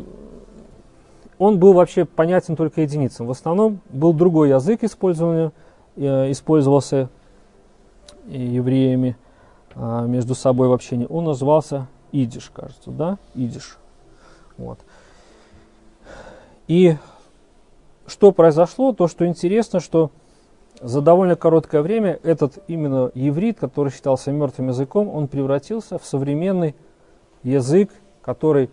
он был вообще понятен только единицам. В основном был другой язык использованный Э, использовался евреями а, между собой в общении, он назывался идиш, кажется, да, идиш. Вот. И что произошло, то, что интересно, что за довольно короткое время этот именно еврит, который считался мертвым языком, он превратился в современный язык, который,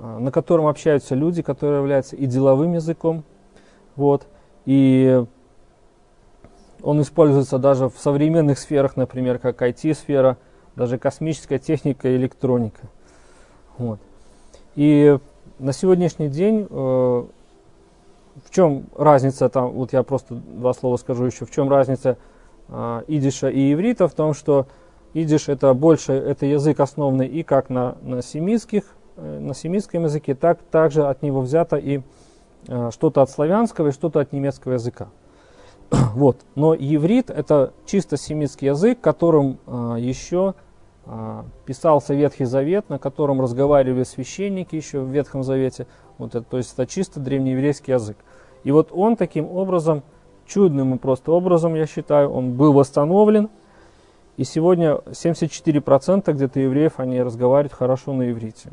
на котором общаются люди, который является и деловым языком. Вот. И он используется даже в современных сферах, например, как IT-сфера, даже космическая техника и электроника. Вот. И на сегодняшний день э, в чем разница, там, вот я просто два слова скажу еще, в чем разница э, идиша и иврита, в том, что идиш это больше, это язык основанный и как на, на семитских, э, на семитском языке, так также от него взято и э, что-то от славянского и что-то от немецкого языка. вот. Но еврит это чисто семитский язык, которым а, еще писался Ветхий Завет, на котором разговаривали священники еще в Ветхом Завете. Вот это, то есть это чисто древнееврейский язык. И вот он таким образом, чудным и просто образом, я считаю, он был восстановлен. И сегодня 74% где-то евреев, они разговаривают хорошо на иврите.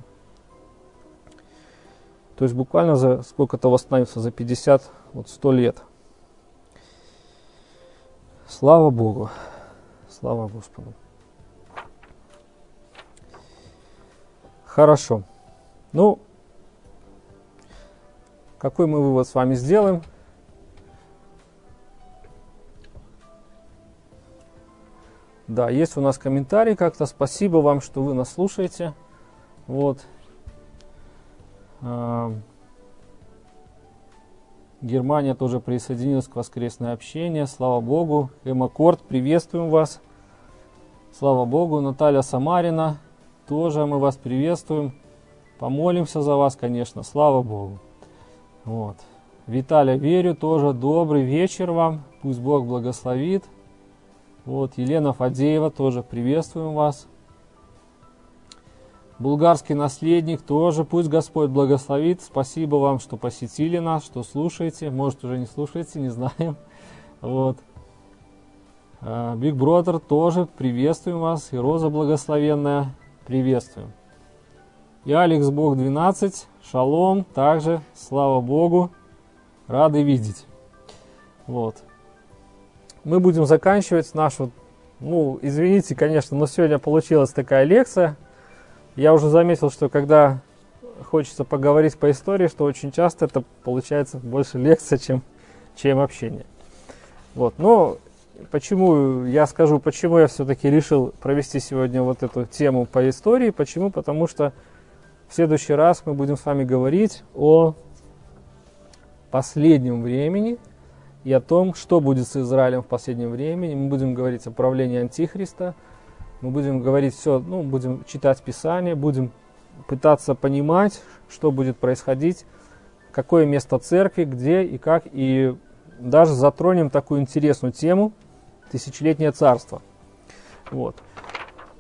То есть буквально за сколько-то восстановился, за 50, вот 100 лет. Слава Богу. Слава Господу. Хорошо. Ну, какой мы вывод с вами сделаем? Да, есть у нас комментарий как-то. Спасибо вам, что вы нас слушаете. Вот. Германия тоже присоединилась к воскресное общение. Слава Богу. Эмма Корт, приветствуем вас. Слава Богу. Наталья Самарина, тоже мы вас приветствуем. Помолимся за вас, конечно. Слава Богу. Вот. Виталия верю, тоже добрый вечер вам. Пусть Бог благословит. Вот, Елена Фадеева, тоже приветствуем вас. Булгарский наследник тоже, пусть Господь благословит. Спасибо вам, что посетили нас, что слушаете. Может, уже не слушаете, не знаем. Вот. Биг uh, Бродер тоже приветствуем вас. И Роза Благословенная приветствуем. И Алекс Бог 12, Шалом, также, слава Богу, рады видеть. Вот. Мы будем заканчивать нашу, ну, извините, конечно, но сегодня получилась такая лекция – я уже заметил, что когда хочется поговорить по истории, что очень часто это получается больше лекция, чем, чем общение. Вот. Но почему, я скажу, почему я все-таки решил провести сегодня вот эту тему по истории. Почему? Потому что в следующий раз мы будем с вами говорить о последнем времени и о том, что будет с Израилем в последнем времени. Мы будем говорить о правлении Антихриста – мы будем говорить все, ну, будем читать Писание, будем пытаться понимать, что будет происходить, какое место церкви, где и как, и даже затронем такую интересную тему «Тысячелетнее царство». Вот.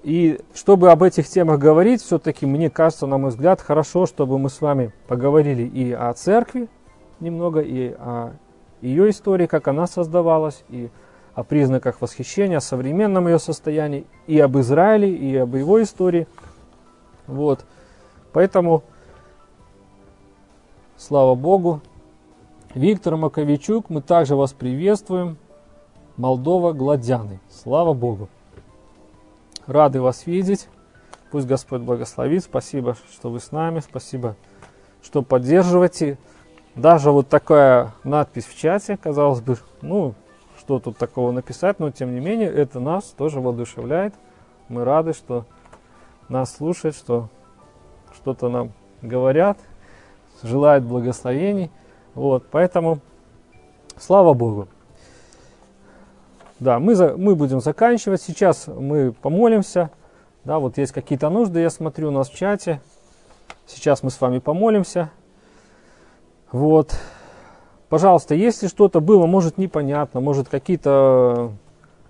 И чтобы об этих темах говорить, все-таки, мне кажется, на мой взгляд, хорошо, чтобы мы с вами поговорили и о церкви немного, и о ее истории, как она создавалась, и о признаках восхищения, о современном ее состоянии, и об Израиле, и об его истории. Вот. Поэтому, слава Богу, Виктор Маковичук, мы также вас приветствуем. Молдова, Гладяны. Слава Богу. Рады вас видеть. Пусть Господь благословит. Спасибо, что вы с нами. Спасибо, что поддерживаете. Даже вот такая надпись в чате, казалось бы, ну, что тут такого написать, но тем не менее это нас тоже воодушевляет. Мы рады, что нас слушают, что что-то нам говорят, желают благословений. Вот, поэтому слава Богу. Да, мы, за, мы будем заканчивать. Сейчас мы помолимся. Да, вот есть какие-то нужды, я смотрю у нас в чате. Сейчас мы с вами помолимся. Вот. Пожалуйста, если что-то было, может, непонятно, может, какие-то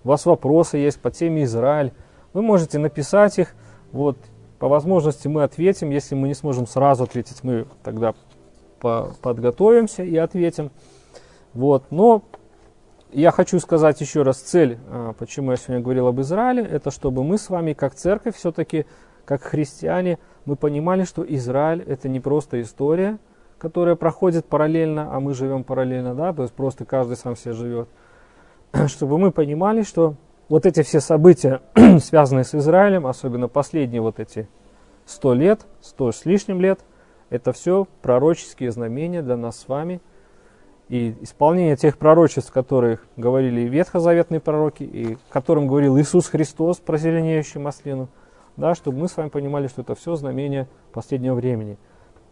у вас вопросы есть по теме Израиль, вы можете написать их. Вот, по возможности мы ответим. Если мы не сможем сразу ответить, мы тогда по подготовимся и ответим. Вот, но я хочу сказать еще раз цель, а, почему я сегодня говорил об Израиле, это чтобы мы с вами, как церковь, все-таки, как христиане, мы понимали, что Израиль это не просто история, которая проходит параллельно, а мы живем параллельно, да, то есть просто каждый сам себе живет, чтобы мы понимали, что вот эти все события, связанные с Израилем, особенно последние вот эти сто лет, сто с лишним лет, это все пророческие знамения для нас с вами. И исполнение тех пророчеств, которых говорили и ветхозаветные пророки, и которым говорил Иисус Христос про зеленеющую маслину, да, чтобы мы с вами понимали, что это все знамения последнего времени.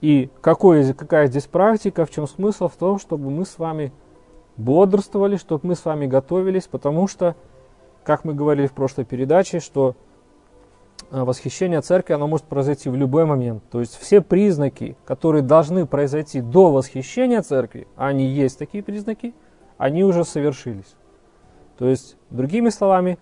И какое, какая здесь практика, в чем смысл? В том, чтобы мы с вами бодрствовали, чтобы мы с вами готовились, потому что, как мы говорили в прошлой передаче, что а, восхищение церкви, оно может произойти в любой момент. То есть все признаки, которые должны произойти до восхищения церкви, они есть такие признаки, они уже совершились. То есть, другими словами,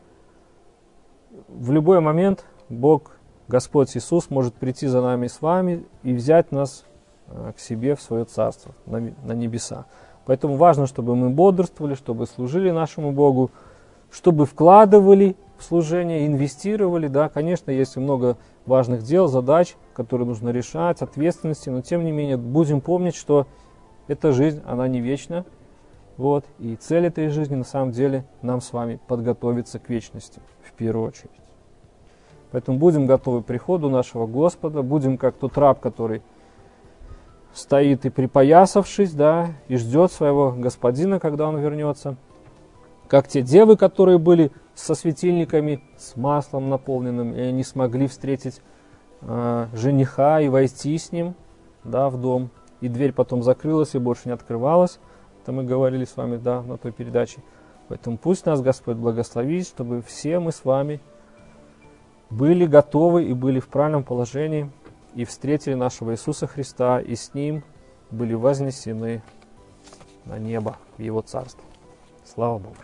в любой момент Бог Господь Иисус может прийти за нами с вами и взять нас э, к себе в свое царство, на, небеса. Поэтому важно, чтобы мы бодрствовали, чтобы служили нашему Богу, чтобы вкладывали в служение, инвестировали. Да, конечно, есть много важных дел, задач, которые нужно решать, ответственности, но тем не менее будем помнить, что эта жизнь, она не вечна. Вот, и цель этой жизни на самом деле нам с вами подготовиться к вечности в первую очередь. Поэтому будем готовы к приходу нашего Господа, будем как тот раб, который стоит и припоясавшись, да, и ждет своего господина, когда он вернется. Как те девы, которые были со светильниками, с маслом наполненным, и они смогли встретить э, жениха и войти с ним да, в дом. И дверь потом закрылась и больше не открывалась. Это мы говорили с вами да, на той передаче. Поэтому пусть нас Господь благословит, чтобы все мы с вами были готовы и были в правильном положении и встретили нашего Иисуса Христа, и с Ним были вознесены на небо, в Его Царство. Слава Богу!